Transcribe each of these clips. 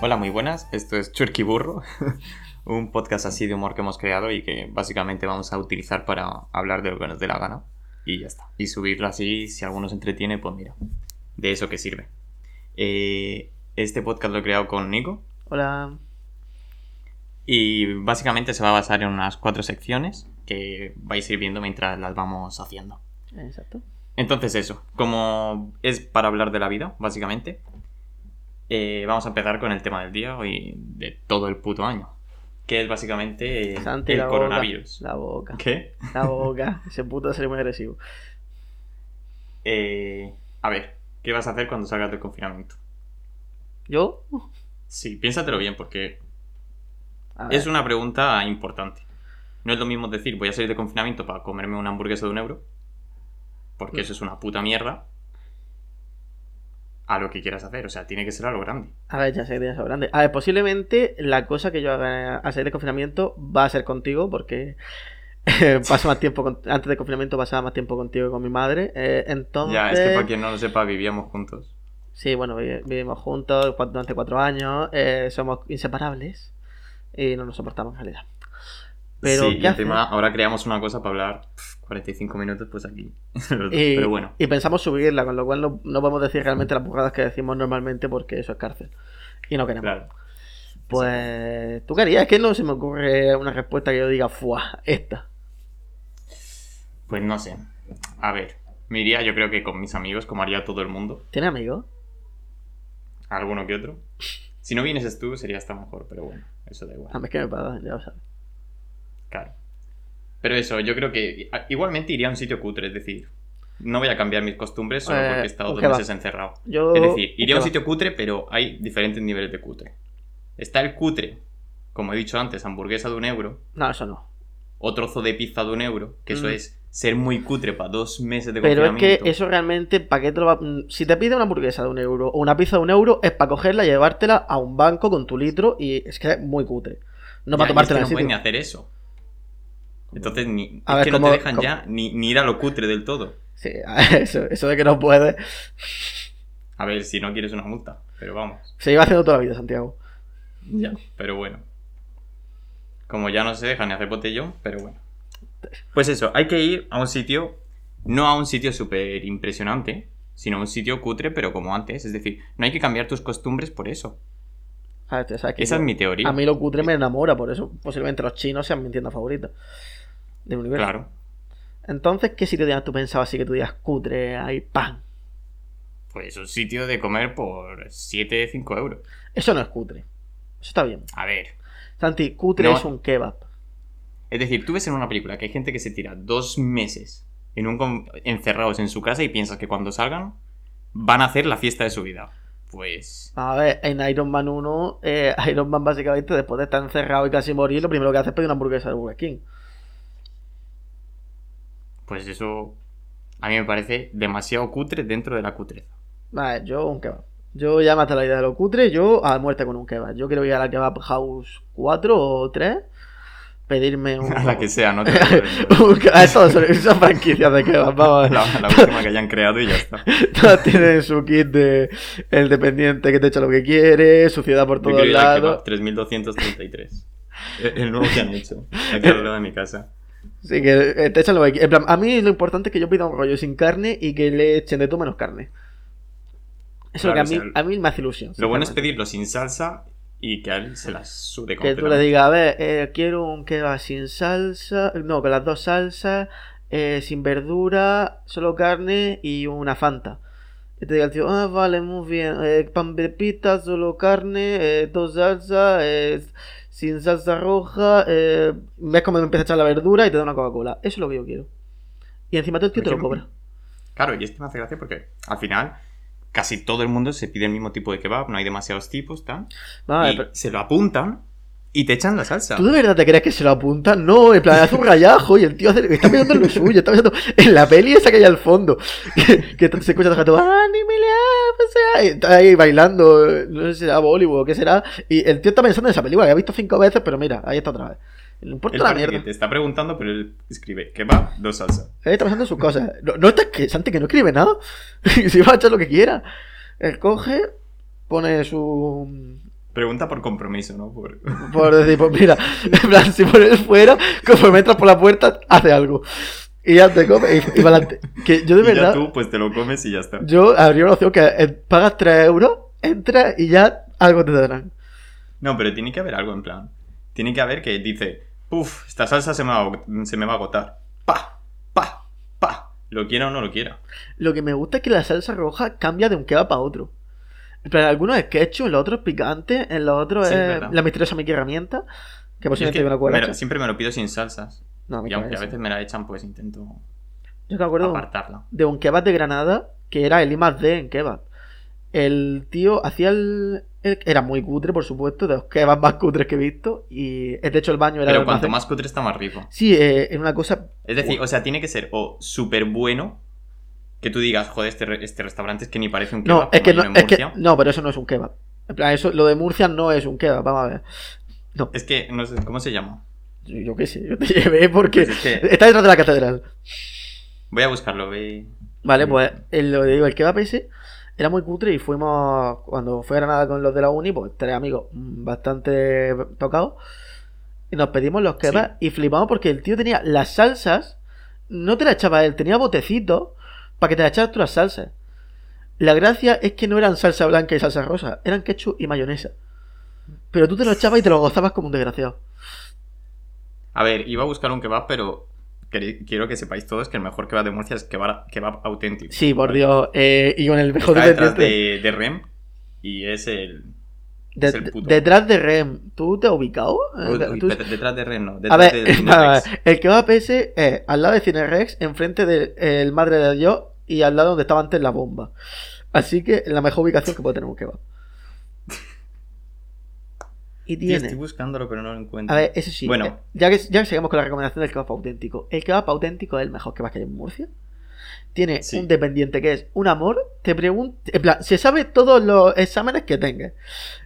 Hola, muy buenas. Esto es Churky Burro, un podcast así de humor que hemos creado y que básicamente vamos a utilizar para hablar de lo que nos dé la gana. Y ya está. Y subirlo así, si alguno se entretiene, pues mira, de eso que sirve. Eh, este podcast lo he creado con Nico Hola. y básicamente se va a basar en unas cuatro secciones que vais a ir viendo mientras las vamos haciendo. Exacto. Entonces eso, como es para hablar de la vida, básicamente, eh, vamos a empezar con el tema del día y de todo el puto año, que es básicamente eh, Santi, el la boca. coronavirus. La boca. ¿Qué? La boca. Ese puto sería muy agresivo. Eh, a ver, ¿qué vas a hacer cuando salgas del confinamiento? ¿Yo? Sí, piénsatelo bien porque es una pregunta importante. No es lo mismo decir voy a salir de confinamiento para comerme una hamburguesa de un euro, porque eso es una puta mierda, a lo que quieras hacer. O sea, tiene que ser a lo grande. A ver, ya sé que tienes algo grande. A ver, posiblemente la cosa que yo haga al salir de confinamiento va a ser contigo, porque paso más tiempo con- antes de confinamiento pasaba más tiempo contigo que con mi madre. Eh, entonces. Ya, es que para quien no lo sepa, vivíamos juntos. Sí, bueno, vi- vivimos juntos durante cuatro años, eh, somos inseparables y no nos soportamos en realidad. Pero, sí, ¿qué y encima ahora creamos una cosa para hablar 45 minutos, pues aquí. Y, Pero bueno, y pensamos subirla, con lo cual no, no podemos decir realmente las burradas que decimos normalmente porque eso es cárcel. Y no queremos. claro. Pues, ¿tú querías? Es que no se me ocurre una respuesta que yo diga, ¡fuah! Esta. Pues no sé. A ver, me iría yo creo que con mis amigos, como haría todo el mundo. ¿Tiene amigos? Alguno que otro. Si no vienes tú, sería hasta mejor, pero bueno, eso da igual. A mí es que me pagan, ya lo sabes. Claro. Pero eso, yo creo que igualmente iría a un sitio cutre, es decir, no voy a cambiar mis costumbres solo Eh, porque he estado un dos meses encerrado. Yo... Es decir, iría a un ¿qué sitio cutre, pero hay diferentes niveles de cutre. Está el cutre, como he dicho antes, hamburguesa de un euro? No, eso no. o trozo de pizza de un euro, que eso Mm. es ser muy cutre para dos meses de Pero es confinamiento. que eso realmente, ¿para qué te lo va... mm, Si te pide una hamburguesa de un euro o una pizza de un euro, es para cogerla, llevártela a un banco con tu litro y es que es muy cutre. No Ya, para y tomártela es que no pueden hacer eso. Entonces, ni, A es ver, que no ¿cómo- te dejan cómo? ya ni, ni ir a lo cutre del todo. Sí, eso, eso de que no puedes. A ver, si no quieres una multa, pero vamos. Se lleva haciendo toda la vida, Santiago. Ya, pero bueno. Como ya no se deja ni hacer botellón, pero bueno. Pues eso, hay que ir a un sitio, no a un sitio súper impresionante, sino a un sitio cutre, pero como antes. Es decir, no hay que cambiar tus costumbres por eso. Esa yo- es mi teoría. A mí lo cutre me enamora, por eso posiblemente los chinos sean mi tienda favorita del universo. Claro. Entonces, ¿qué sitio tienes tú pensado así que tú digas cutre, ahí, pan? Pues un sitio de comer por 7, 5 euros. Eso no es cutre. Eso está bien. A ver. Santi, cutre No. es un kebab. Es decir, tú ves en una película que hay gente que se tira dos meses en un con- encerrados en su casa y piensas que cuando salgan van a hacer la fiesta de su vida. Pues... A ver, en Iron Man 1, eh, Iron Man básicamente después de estar encerrado y casi morir, lo primero que hace es pedir una hamburguesa de Burger King. Pues eso a mí me parece demasiado cutre dentro de la cutreza. Vale, yo un kebab. Yo ya maté la idea de lo cutre, yo a muerte con un kebab. Yo quiero ir a la Kebab House 4 o 3, pedirme un... A la que sea, no te ah, todos son, franquicias de kebab, vamos. la, la última que hayan creado y ya está. Todas tienen su kit de el dependiente que te echa lo que quiere, suciedad por todos lados. kebab 3233. El el nuevo que han hecho. Aquí al lado de mi casa. Sí, que eh, te echan lo que. En plan, a mí lo importante es que yo pida un rollo sin carne y que le echen de todo menos carne. Eso Claro, es lo que a o mí, sea, a mí me hace ilusión. Lo bueno es pedirlo sin salsa y que a él se las sude Que tú le digas, a ver, eh, quiero un kebab sin salsa, no, con las dos salsas, eh, sin verdura, solo carne y una Fanta. Y te diga el tío, ah, vale, muy bien, eh, pan de pita, solo carne, eh, dos salsas, eh, sin salsa roja, eh, ves cómo me empieza a echar la verdura y te da una Coca-Cola. Eso es lo que yo quiero. Y encima todo el tío te lo cobra. Claro, y es que me hace gracia porque al final casi todo el mundo se pide el mismo tipo de kebab, no hay demasiados tipos, tal. Vale, y pero- se lo apuntan y te echan la salsa. ¿Tú de verdad te crees que se lo apuntan? No, en plan, hace un rayajo y el tío hace, está pensando en lo suyo, está pensando en la peli esa que hay al fondo. Que, que se escucha todo, ¡Ah, ni me le pues, ah", y está ahí bailando, no sé si será Bollywood o qué será. Y el tío está pensando en esa película que ha visto cinco veces, pero mira, ahí está otra vez. No importa Él la mierda. que te está preguntando, pero él escribe kebab, dos salsa. Él está pensando en sus cosas. No, no está que Santi que no escribe nada. si va a echar lo que quiera. Él coge, pone su. Pregunta por compromiso, ¿no? Por... Por decir, pues mira, en plan, si él fuera, conforme entras por la puerta, hace algo. Y ya te comes y, y adelante. Que yo de Y ya verdad, tú, pues te lo comes y ya está. yo habría una opción que pagas 3 euros, entras y ya algo te darán. No, pero tiene que haber algo en plan. Tiene que haber que dice, puf, esta salsa se me va a, se me va a agotar. Pa, pa, pa. Lo quiera o no lo quiera. Lo que me gusta es que la salsa roja cambia de un kebab a otro. En plan, algunos es ketchup, en los otros es picante, en los otros Sí, es verdad. la misteriosa Mickey herramienta. Que Yo es posiblemente que me lo- siempre me lo pido sin salsas. No, Y aunque a veces me la echan, pues intento eso. Yo me acuerdo apartarla. de un kebab de Granada que era el I más D en kebab. El tío hacía el, el- Era muy cutre, por supuesto, de los kebabs más cutres que he visto. Y de hecho el baño era Pero el cuanto más cutre está más rico. Sí, eh, en una cosa. Es decir, o sea, tiene que ser o súper bueno que tú digas, joder, este, re- este restaurante es que ni parece un kebab. No, es que no, es que no, pero eso no es un kebab. En plan, eso, lo de Murcia no es un kebab, vamos a ver. No, Es que, no sé, ¿cómo se llama? yo, yo qué sé, yo te llevé porque Pues es que- está detrás de la catedral. Voy a buscarlo, ve. Vale, Mm. pues el, lo digo, el kebab ese era muy cutre y fuimos, cuando fui a Granada con los de la uni, pues tres amigos mm, bastante tocados. Y nos pedimos los kebabs y flipamos porque el tío tenía las salsas, no te las echaba él, tenía botecitos para que te las echaras tú las salsas. La gracia es que no eran salsa blanca y salsa rosa, eran ketchup y mayonesa. Pero tú te lo echabas y te lo gozabas como un desgraciado. A ver, iba a buscar un kebab, pero quiero que sepáis todos que el mejor kebab de Murcia es kebab, kebab auténtico. Sí, por ¿vale? Dios. eh, y con el mejor Está detrás de, de Rem y es el. De- el detrás de Rem, ¿tú te has ubicado? Eh, Uy, tú- uy, detrás de Rem, no. A Detrás ver, de Cinerex. nada, el kebab ese es al lado de Cinerex, enfrente del Madre de Dios y al lado donde estaba antes la bomba. Así que la mejor ubicación que puede tener un kebab. Y tiene. estoy buscándolo, pero no lo encuentro. A ver, eso sí. Bueno. eh, ya, que, ya que seguimos con la recomendación del kebab auténtico. El kebab auténtico es el mejor kebab que hay en Murcia. Tiene Sí. un dependiente que es un amor. Te pregunta. En plan, se sabe todos los exámenes que tengas.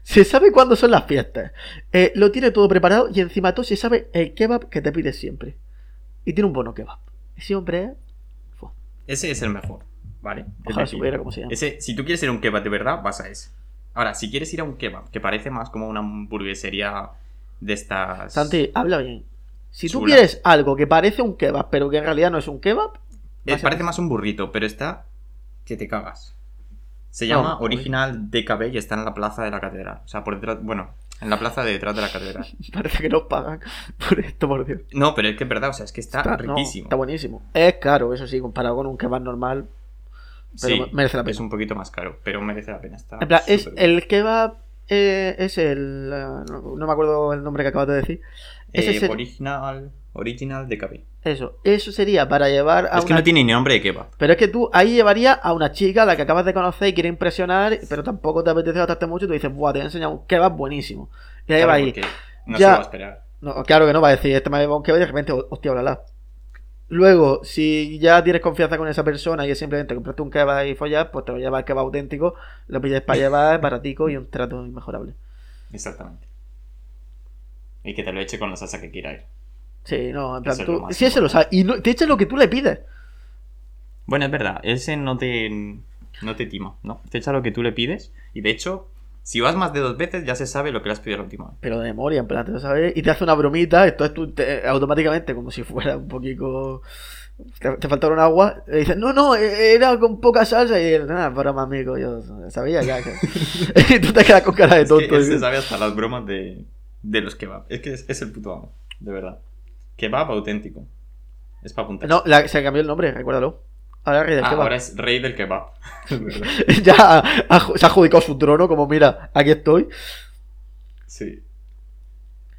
Se sabe cuándo son las fiestas. eh, lo tiene todo preparado y encima todo se sabe el kebab que te pides siempre. Y tiene un bono kebab. Ese hombre es. Ese es el mejor, ¿vale? Ojalá supiera cómo se llama. Ese, si tú quieres ir a un kebab de verdad, vas a ese. Ahora, si quieres ir a un kebab, que parece más como una hamburguesería de estas. Santi, habla bien. Si tú Chula. quieres algo que parece un kebab, pero que en realidad no es un kebab. Eh, parece más un burrito, pero está que te cagas. Se llama. Original DKB y está en la plaza de la catedral. O sea, por detrás. Bueno, en la plaza de detrás de la catedral. Parece que nos pagan por esto, por Dios. No, pero es que es verdad, o sea, es que está, riquísimo. está buenísimo. Es caro, eso sí, comparado con un kebab normal. Pero sí, merece la pena. es un poquito más caro, pero merece la pena. Está En plan, es el kebab. eh, es el. eh, no, no me acuerdo el nombre que acabas de decir. Eh, es el- Original, original DKB. Eso. Eso sería para llevar a Es que una. no tiene ni nombre de kebab. Pero es que tú ahí llevarías a una chica a la que acabas de conocer y quiere impresionar, pero tampoco te apetece gastarte mucho. Y tú dices, buah, te voy a enseñar un kebab buenísimo. Y ahí Claro, va ahí. No Ya. se va a esperar. No, claro que no va a decir, este me ha llevado un kebab y de repente, hostia, hola. Luego, si ya tienes confianza con esa persona y es simplemente compraste un kebab y follar, pues te lo llevas el kebab auténtico, lo pides para llevar, baratico y un trato inmejorable. Exactamente. Y que te lo eche con la salsa que quiera ir. Sí, no, en plan, Eso es tú, más si ese lo sabe, y no- te echa lo que tú le pides. Bueno, es verdad, ese no te, no te tima, ¿no? Te echa lo que tú le pides y de hecho, si vas más de dos veces ya se sabe lo que le has pedido la última vez. Pero de memoria, en plan, te lo sabes, y te hace una bromita, entonces tú te- automáticamente, como si fuera un poquito. Te, te faltara un agua, le dices, no, no, e- era con poca salsa, y él, nada, broma, amigo, yo sabía ya que. y tú te quedas con cara de Es que tonto. él se sabe hasta las bromas de, de los kebab. Es que es, es el puto amo, de verdad. Kebab auténtico. Es para apuntar. No, la- se cambió el nombre, recuérdalo. Ahora rey del Ah, kebab. ahora es rey del kebab. Ya ha- ha- se ha adjudicado su trono, como mira, aquí estoy. Sí.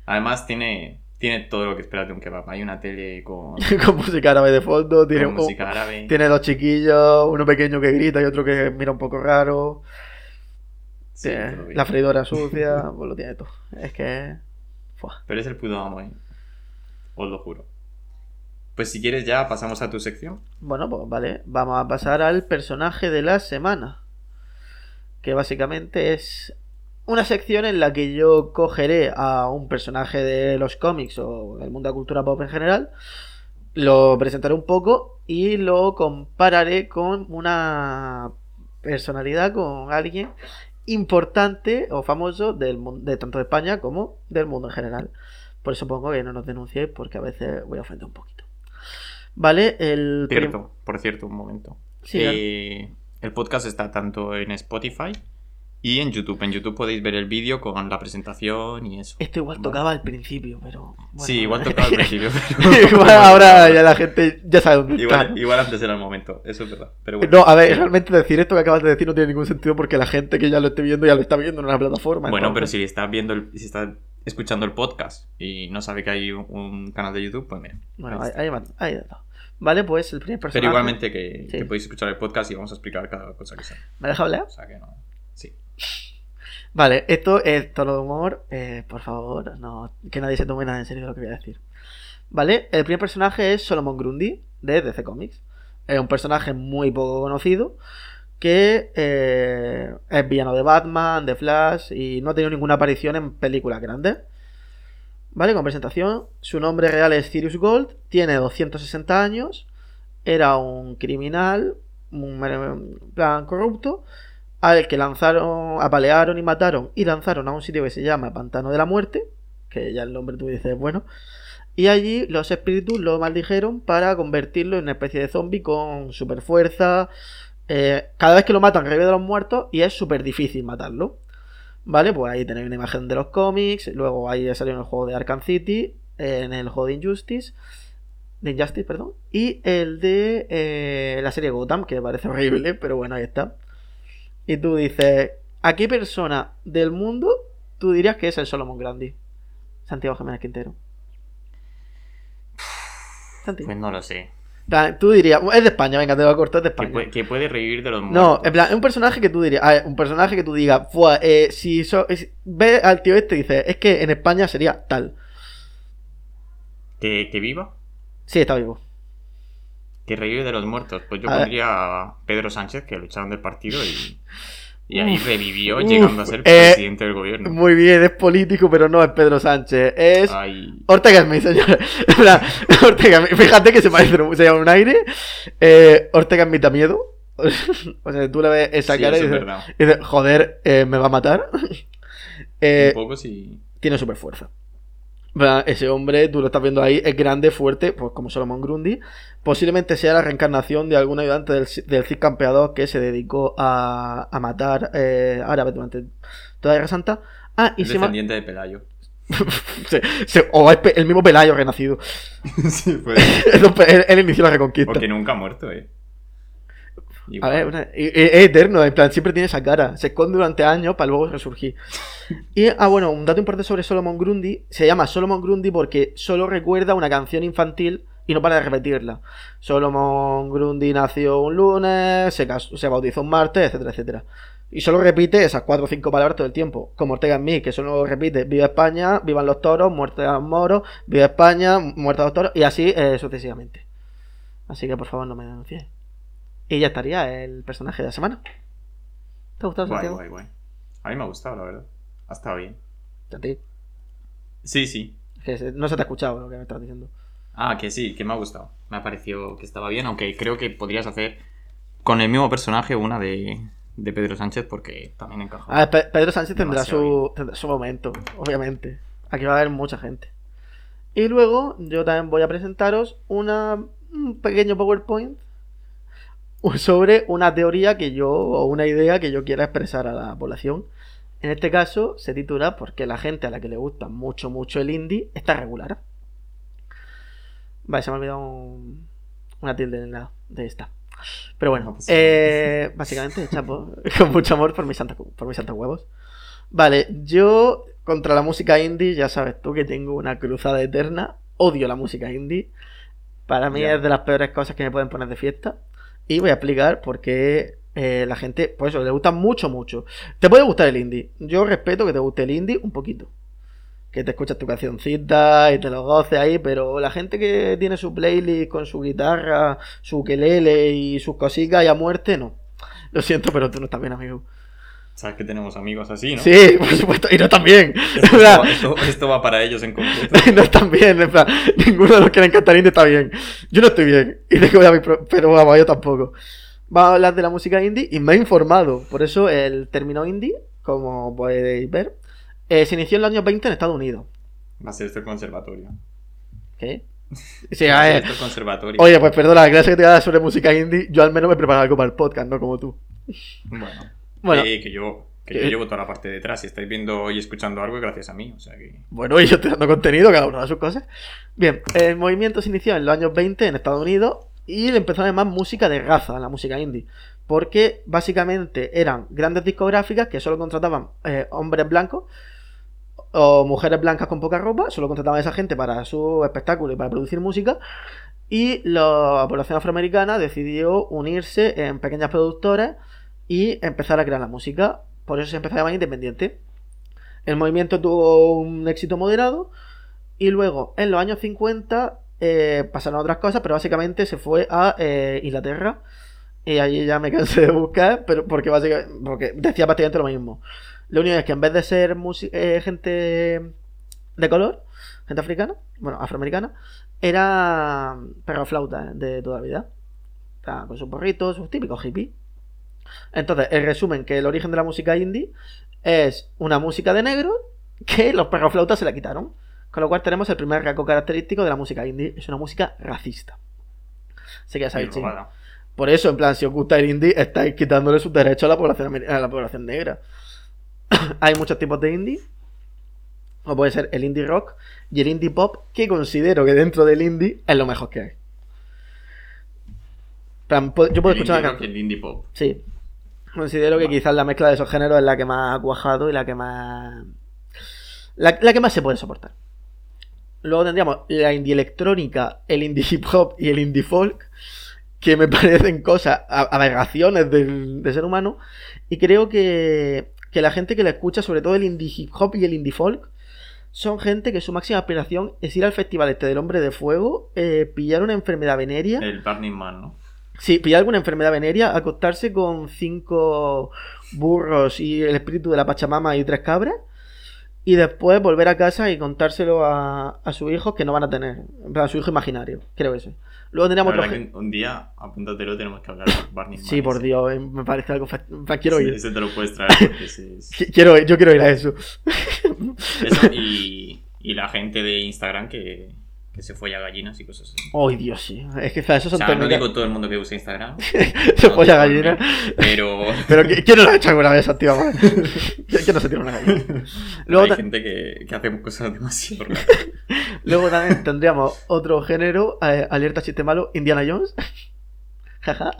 Además tiene, tiene todo lo que esperas de un kebab. Hay una tele con, con música árabe de fondo, tiene, con un- música árabe. tiene dos chiquillos, uno pequeño que grita y otro que mira un poco raro. Sí, Tiene la freidora sucia, pues lo tiene todo. Es que. Fua. Pero es el puto amo, ¿eh? Os lo juro. Pues si quieres ya pasamos a tu sección. Bueno, pues vale, vamos a pasar al personaje de la semana. Que básicamente es una sección en la que yo cogeré a un personaje de los cómics o del mundo de la cultura pop en general, lo presentaré un poco y lo compararé con una personalidad, con alguien importante o famoso del, mun- de tanto de España como del mundo en general. Por eso pongo que no nos denunciéis porque a veces voy a ofender un poquito. Vale, el... Cierto, por cierto, un momento. Sí, Eh, el podcast está tanto en Spotify y en YouTube. En YouTube podéis ver el vídeo con la presentación y eso. Esto igual tocaba al principio, pero... bueno. sí, igual tocaba al principio. pero- igual ahora ya la gente ya sabe dónde está. igual, antes era el momento, eso es verdad. Pero bueno, No, a ver, realmente decir esto que acabas de decir no tiene ningún sentido porque la gente que ya lo esté viendo ya lo está viendo en una plataforma. bueno pero si estás viendo, el- si estás escuchando el podcast y no sabe que hay un, un canal de YouTube, pues mira. Bueno, ahí ahí, ahí, va- ahí está. Vale, pues el primer personaje... Pero igualmente que, Sí. que podéis escuchar el podcast y vamos a explicar cada cosa que sea. ¿Me deja hablar? O sea que no. Vale, esto es tono de humor. eh, por favor, no, que nadie se tome nada en serio de lo que voy a decir. Vale, el primer personaje es Solomon Grundy, de DC Comics. Es un personaje muy poco conocido que eh, es villano de Batman, de Flash y no ha tenido ninguna aparición en películas grandes. Vale, con presentación. Su nombre real es Sirius Gold, tiene 260 años, era un criminal, un plan corrupto, al que lanzaron, apalearon y mataron y lanzaron a un sitio que se llama Pantano de la Muerte, que ya el nombre tú dices, bueno, y allí los espíritus lo maldijeron para convertirlo en una especie de zombie con super fuerza. cada vez que lo matan revive de los muertos y es súper difícil matarlo. Vale, pues ahí tenéis una imagen de los cómics, luego ahí salió en el juego de Arkham City, en el juego de Injustice, de Injustice, perdón, y el de eh, la serie Gotham, que parece horrible, pero bueno, ahí está. Y tú dices, ¿a qué persona del mundo tú dirías que es el Solomon Grandi? Santiago Jiménez Quintero. Santi. Pues no lo sé. Plan, Tú dirías, es de España, venga, te lo corto, es de Que España. puede, que puede revivir de los No, muertos. en plan, es un personaje que tú dirías, a ver, un personaje que tú digas, "Fua, eh, si so- es- ve al tío este y dices, es que en España sería tal. ¿Que, que viva. Sí, está vivo. Que revive de los muertos. Pues yo A ver. pondría a Pedro Sánchez, que lo echaron del partido y, y ahí Uf, revivió uf, llegando a ser eh, presidente del gobierno. Muy bien, es político, pero no es Pedro Sánchez. Es Ay, Ortega Smith, señor. Ortega. Fíjate que se parece, se llama un aire. Eh, Ortega Smith da miedo. o sea, tú le ves esa sí, cara y dices, verdad. y dices, joder, eh, me va a matar. Un poco sí. tiene super fuerza. Ese hombre, tú lo estás viendo ahí, es grande, fuerte, pues como Solomon Grundy. Posiblemente sea la reencarnación de algún ayudante del, del Cid campeador que se dedicó a, a matar eh, árabes durante toda la Guerra Santa. Ah, y se llama. descendiente de Pelayo. se- se- o es el mismo Pelayo renacido. sí, pues. él, él inició la reconquista. Porque nunca ha muerto, eh. A ver, una- y- y- es eterno, en plan, siempre tiene esa cara. Se esconde durante años para luego resurgir. Y, ah, bueno, un dato importante sobre Solomon Grundy. Se llama Solomon Grundy porque solo recuerda una canción infantil y no para de repetirla. Solomon Grundy nació un lunes, se, casó- se bautizó un martes, etcétera, etcétera. Y solo repite esas cuatro o cinco palabras todo el tiempo. Como Ortega en mí, que solo repite Viva España, vivan los toros, muerte a los moros, Viva España, muerte a los toros, y así eh, sucesivamente. Así que por favor no me denunciéis. Y ya estaría el personaje de la semana. ¿Te ha gustado, Guay, Santiago? guay, guay. A mí me ha gustado, la verdad. Ha estado bien. A ti. Sí, sí. Que no se te ha escuchado lo que me estás diciendo. Ah, que sí, que me ha gustado. Me ha parecido que estaba bien, aunque creo que podrías hacer con el mismo personaje una de, de Pedro Sánchez porque también encaja. A ver, Pedro Sánchez tendrá su, tendrá su momento, obviamente. Aquí va a haber mucha gente. Y luego yo también voy a presentaros una, un pequeño PowerPoint sobre una teoría que yo, o una idea que yo quiera expresar a la población. En este caso se titula Porque la gente a la que le gusta mucho, mucho el indie está regular. Vale, se me ha olvidado un- una tilde la de esta. Pero bueno, No pasa eh, básicamente, chapo, con mucho amor por mis santos por mis santos huevos. Vale, yo contra la música indie, ya sabes tú que tengo una cruzada eterna. Odio la música indie. Para mí es de las peores cosas que me pueden poner de fiesta. Y voy a explicar por qué eh, la gente, pues eso, le gusta mucho, mucho. Te puede gustar el indie. Yo respeto que te guste el indie un poquito. Que te escuchas tu cancioncita y te lo goces ahí, pero la gente que tiene su playlist con su guitarra, su ukelele y sus cositas y a muerte, no. Lo siento, pero tú no estás bien, amigo. Sabes que tenemos amigos así, ¿no? Sí, por supuesto, y no están bien. Esto, esto- esto- esto va para ellos en concreto. no están bien, en plan, ninguno de los que le encanta el indie está bien. Yo no estoy bien, y tengo ya mi pro- pero vamos, yo tampoco. Vamos a hablar de la música indie y me he informado. Por eso el término indie como podéis ver. Eh, se inició en los años 20 en Estados Unidos. Va a ser esto el conservatorio. ¿Qué? Sí, a a ver. esto el conservatorio. Oye, pues perdona, la clase que te voy a dar sobre música indie, yo al menos me preparo algo para el podcast, no como tú. Bueno, Bueno. eh, que yo, que yo Eh. llevo toda la parte de detrás. Si estáis viendo y escuchando algo, es gracias a mí. O sea que. Bueno, y yo estoy dando contenido, cada uno a sus cosas. Bien, el movimiento se inició en los años 20 en Estados Unidos y le empezó a llamar música de raza, la música indie. Porque básicamente eran grandes discográficas que solo contrataban eh, hombres blancos o mujeres blancas con poca ropa, solo contrataban a esa gente para su espectáculo y para producir música. Y la población afroamericana decidió unirse en pequeñas productoras y empezar a crear la música. Por eso se empezó a llamar independiente. El movimiento tuvo un éxito moderado y luego en los años 50 eh, pasaron otras cosas, pero básicamente se fue a eh, Inglaterra y allí ya me cansé de buscar, pero porque básicamente porque decía prácticamente lo mismo. Lo único es que en vez de ser eh, gente de color, gente africana, bueno, afroamericana, era perro flauta de toda la vida. Con sus porritos, sus típicos hippies. Entonces, el resumen que el origen de la música indie es una música de negro que los perroflautas se la quitaron. Con lo cual tenemos el primer rasgo característico de la música indie. Es una música racista. Así que ya sabéis. Por eso, en plan, si os gusta el indie, estáis quitándole sus derechos a la población, a la población negra. Hay muchos tipos de indie. O puede ser el indie rock y el indie pop, que considero que dentro del indie es lo mejor que hay. Plan, yo puedo El escuchar indie rock y el indie pop. Sí. Considero que quizás la mezcla de esos géneros es la que más ha cuajado y la que más. La, la que más se puede soportar. Luego tendríamos la indie electrónica, el indie hip hop y el indie folk, que me parecen cosas, aberraciones del, del ser humano. Y creo que, que la gente que la escucha, sobre todo el indie hip hop y el indie folk, son gente que su máxima aspiración es ir al festival este del Hombre de Fuego, eh, pillar una enfermedad venérea. El Burning Man, ¿no? Sí, pillar alguna enfermedad venérea, acostarse con cinco burros y el espíritu de la Pachamama y tres cabras. Y después volver a casa y contárselo a, a sus hijos que no van a tener. A su hijo imaginario, creo eso. Luego teníamos otro. que un- día, apúntatelo, tenemos que hablar Burning Man. Sí, por. Dios, eh, me parece algo. Quiero ir. Ese te lo puedes traer porque ese es... Qui- Quiero, yo quiero ir a eso. Eso y, y la gente de Instagram que, que se folla gallinas y cosas así. Ay, Dios, sí. Es que o sea, esos O son sea, no digo todo el mundo que usa Instagram. Se no, folla totalmente, gallina. Pero Pero ¿qui- ¿quién no lo ha hecho alguna vez, tío? ¿Quién no se tira una gallina? Luego hay ta- gente que, que hace cosas demasiado raras. Luego también tendríamos otro género, eh, alerta chiste malo, Indiana Jones. Jaja.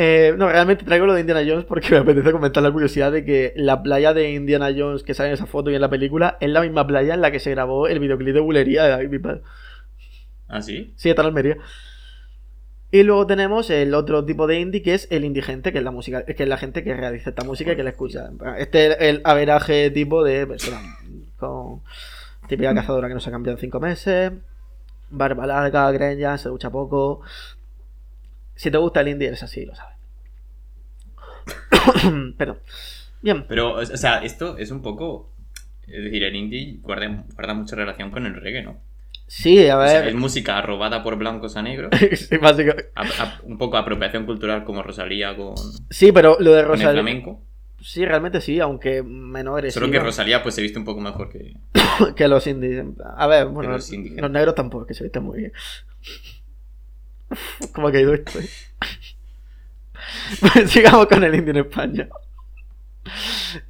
Eh, no, realmente traigo lo de Indiana Jones porque me apetece comentar la curiosidad de que la playa de Indiana Jones que sale en esa foto y en la película es la misma playa en la que se grabó el videoclip de bulería de David Bisbal. ¿Ah, sí? Sí, está en Almería. Y luego tenemos el otro tipo de indie que es el indigente, que es la música, que es la gente que realiza esta música y que la escucha. Este es el averaje tipo de persona con típica cazadora que no se ha cambiado en cinco meses, barba larga, greña, se ducha poco. Si te gusta el indie, eres así, lo sabes. Perdón. Bien, Pero, o sea, esto es un poco. Es decir, el indie guarda, guarda mucha relación con el reggae, ¿no? sí, a O sea, ver. es música robada por blancos a negros. sí, básica- a- a- un poco apropiación cultural como Rosalía con, sí, pero lo de con el Rosalía. flamenco. Sí, realmente sí, aunque menos agresivo. Solo que Rosalía pues se viste un poco mejor que. que los indies. A ver, bueno, los los negros tampoco, que se visten muy bien. ¿Cómo ha caído esto? Pues sigamos con el indie en España.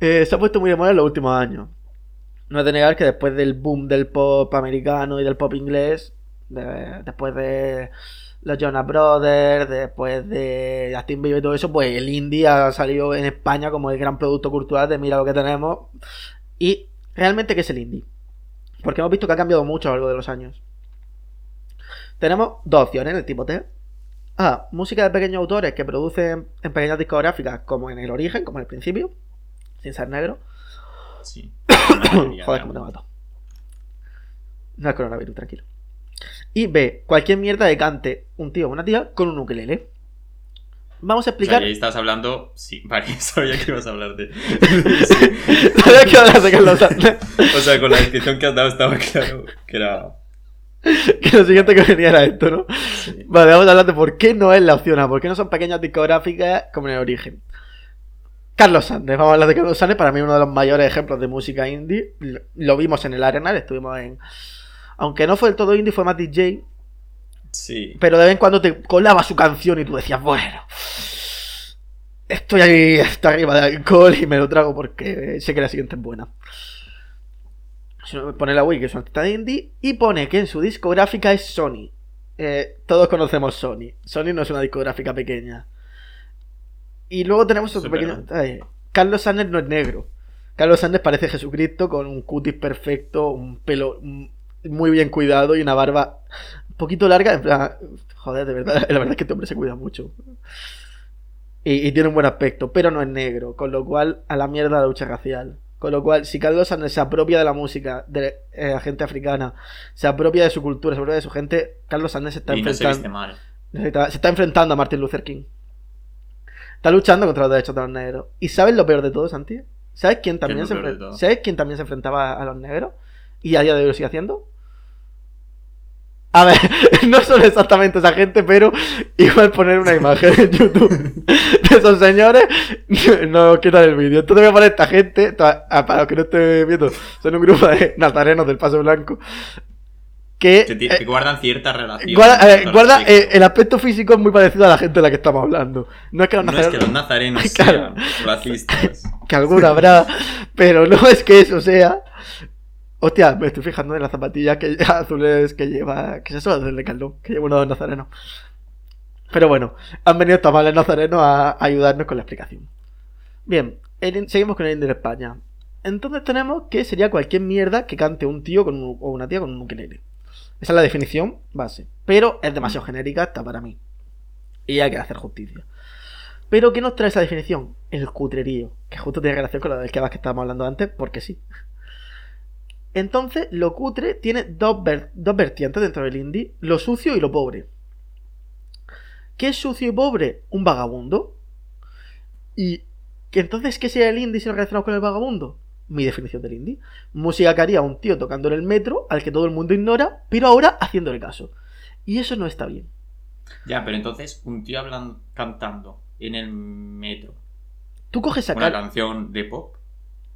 Eh, se ha puesto muy de moda en los últimos años. No es de negar que después del boom del pop americano y del pop inglés, de- después de los Jonas Brothers, después de Justin Bieber y todo eso, pues el indie ha salido en España como el gran producto cultural de mira lo que tenemos. Y realmente, ¿qué es el indie? Porque hemos visto que ha cambiado mucho a lo largo de los años. Tenemos dos opciones en el tipo T. A. Música de pequeños autores que producen en pequeñas discográficas, como en el origen, como en el principio, sin ser negro. Sí. Joder, cómo te mato. No es coronavirus, tranquilo. Y B. Cualquier mierda de cante un tío o una tía con un ukelele. Vamos a O sea, explicar. y ahí estás hablando. Sí, vale, sabía que ibas a hablar de. Sabía que iba a sacar los O sea, con la descripción que has dado estaba claro que era. que lo siguiente que venía era esto, ¿no? Vale, vamos a hablar de por qué no es la opción A, por qué no son pequeñas discográficas como en el origen. Carlos Sanders, vamos a hablar de Carlos Sanders, para mí uno de los mayores ejemplos de música indie. Lo- Lo vimos en el Arenal, estuvimos en... Aunque no fue del todo indie, fue más DJ, Sí. pero de vez en cuando te colaba su canción y tú decías, bueno, estoy ahí hasta arriba de alcohol y me lo trago porque sé que la siguiente es buena. Pone la Wii que es un artista de indie y pone que en su discográfica es Sony. Eh, todos conocemos Sony. Sony no es una discográfica pequeña. Y luego tenemos otro pequeño. Carlos Sanders no es negro. Carlos Sanders parece Jesucristo con un cutis perfecto, un pelo muy bien cuidado y una barba un poquito larga. En plan, joder, de verdad, la verdad es que este hombre se cuida mucho. Y, y tiene un buen aspecto, pero no es negro, con lo cual a la mierda la lucha racial. Con lo cual, si Carlos Sanders se apropia de la música de eh, la gente africana, se apropia de su cultura, se apropia de su gente, Carlos Sanders se está Y no se enfrentando. Se está, se está enfrentando a Martin Luther King. Está luchando contra los derechos de los negros. ¿Y sabes lo peor de todo, Santi? ¿Sabes quién también, se? ¿sabes quién también se enfrentaba a los negros? Y a día de hoy lo sigue haciendo. A ver, no son exactamente esa gente, pero igual poner una imagen en YouTube de esos señores no quitan el vídeo. Entonces voy a poner esta gente, ah, para los que no estén viendo, son un grupo de nazarenos del Paso Blanco que, Que, ti- eh, que guardan cierta relación. Guarda, a con guarda, eh, el aspecto físico es muy parecido a la gente de la que estamos hablando. No es que los No es que nazarenos- los nazarenos Claro. sean racistas. que alguna habrá, pero no es que eso sea. Hostia, me estoy fijando en las zapatillas que, azules que lleva. ¿Qué es eso? Del de Carlón, que lleva uno de los nazarenos. Pero bueno, han venido estos males nazarenos a ayudarnos con la explicación. Bien, seguimos con el indie de España. Entonces tenemos que sería cualquier mierda que cante un tío con un- o una tía con un ukelele. Esa es la definición base. Pero es demasiado genérica hasta para mí. Y hay que hacer justicia. Pero ¿qué nos trae esa definición? El cutrerío. Que justo tiene relación con lo del que estábamos hablando antes, porque sí. Entonces, lo cutre tiene dos, ver- dos vertientes dentro del indie: lo sucio y lo pobre. ¿Qué es sucio y pobre? Un vagabundo. Y que entonces, ¿qué sería el indie si lo relacionamos con el vagabundo? Mi definición del indie. Música que haría un tío tocando en el metro, al que todo el mundo ignora, pero ahora haciéndole caso. Y eso no está bien. Ya, pero entonces, un tío hablando, cantando en el metro Tú coges esa una canción de pop.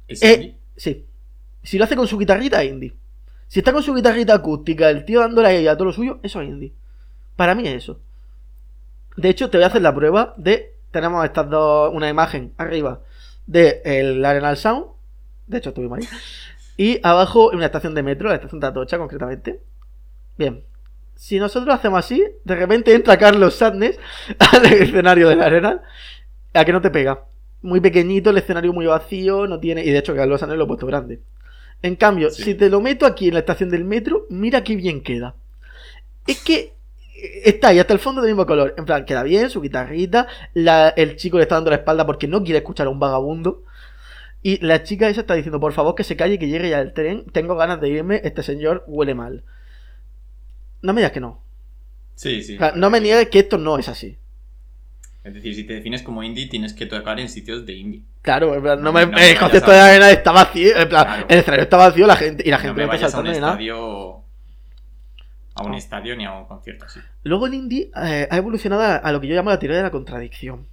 ¿Es Eh, indie? Sí. Si lo hace con su guitarrita, es indie. Si está con su guitarrita acústica, el tío dándole ahí a todo lo suyo, eso es indie. Para mí es eso. De hecho, te voy a hacer la prueba de. Tenemos estas dos. Una imagen arriba de el Arenal Sound. De hecho, estuvimos ahí. Y abajo una estación de metro, la estación de Atocha concretamente. Bien. Si nosotros hacemos así, de repente entra Carlos Sadness al escenario del Arenal. A que no te pega. Muy pequeñito, el escenario muy vacío, no tiene. Y de hecho, Carlos Sadness lo he puesto grande. En cambio, Sí. si te lo meto aquí en la estación del metro, mira qué bien queda. Es que eh, está ahí hasta el fondo del mismo color. En plan, queda bien, su guitarrita. la- el chico le está dando la espalda porque no quiere escuchar a un vagabundo. Y la chica esa está diciendo, por favor, que se calle que llegue ya el tren. Tengo ganas de irme, este señor huele mal. No me digas que no. Sí, sí. O sea, no me niegues que esto no es así. Es decir, si te defines como indie, tienes que tocar en sitios de indie. Claro, en plan, no No, me, no, el no, concepto de sabes. arena está vacío. En plan, Claro. el escenario está vacío la gente, y la gente no me vayas a un saltando estadio. A un No. estadio ni a un concierto así. Luego el indie eh, ha evolucionado a lo que yo llamo la teoría de la contradicción.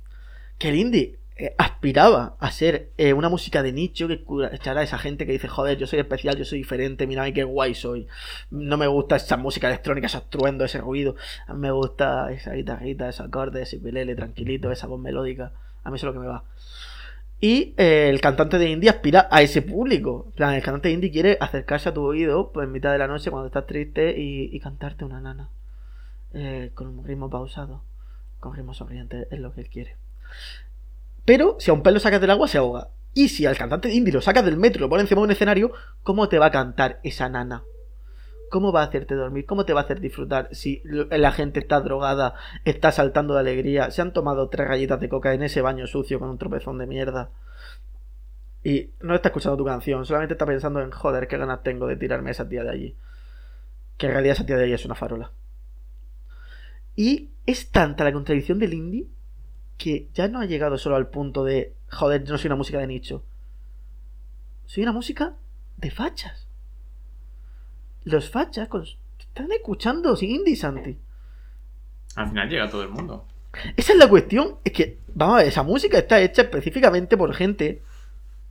Que el indie eh, aspiraba a ser eh, una música de nicho que echara a esa gente que dice, joder, yo soy especial, yo soy diferente, mira qué guay soy. No me gusta esa música electrónica, esos truendos, ese ruido. Me gusta esa guitarrita, esos acordes, ese ukelele tranquilito, esa voz melódica. A mí eso es lo que me va. Y eh, el cantante de indie aspira a ese público. Plan, el cantante de indie quiere acercarse a tu oído pues, en mitad de la noche cuando estás triste y, cantarte una nana. Con un ritmo pausado, con ritmo sonriente, es lo que él quiere. Pero si a un pez lo sacas del agua, se ahoga. Y si al cantante de indie lo sacas del metro y lo pones encima de un escenario, ¿cómo te va a cantar esa nana? ¿Cómo va a hacerte dormir? ¿Cómo te va a hacer disfrutar si la gente está drogada, está saltando de alegría, se han tomado tres galletas de coca en ese baño sucio con un tropezón de mierda? Y no está escuchando tu canción, solamente está pensando en joder, qué ganas tengo de tirarme a esa tía de allí. Que en realidad esa tía de allí es una farola. Y es tanta la contradicción del indie que ya no ha llegado solo al punto de joder, yo no soy una música de nicho. Soy una música de fachas. Los fachas con- están escuchando indie, Santi. Al final llega todo el mundo. Esa es la cuestión. Es que, vamos a ver, esa música está hecha específicamente por gente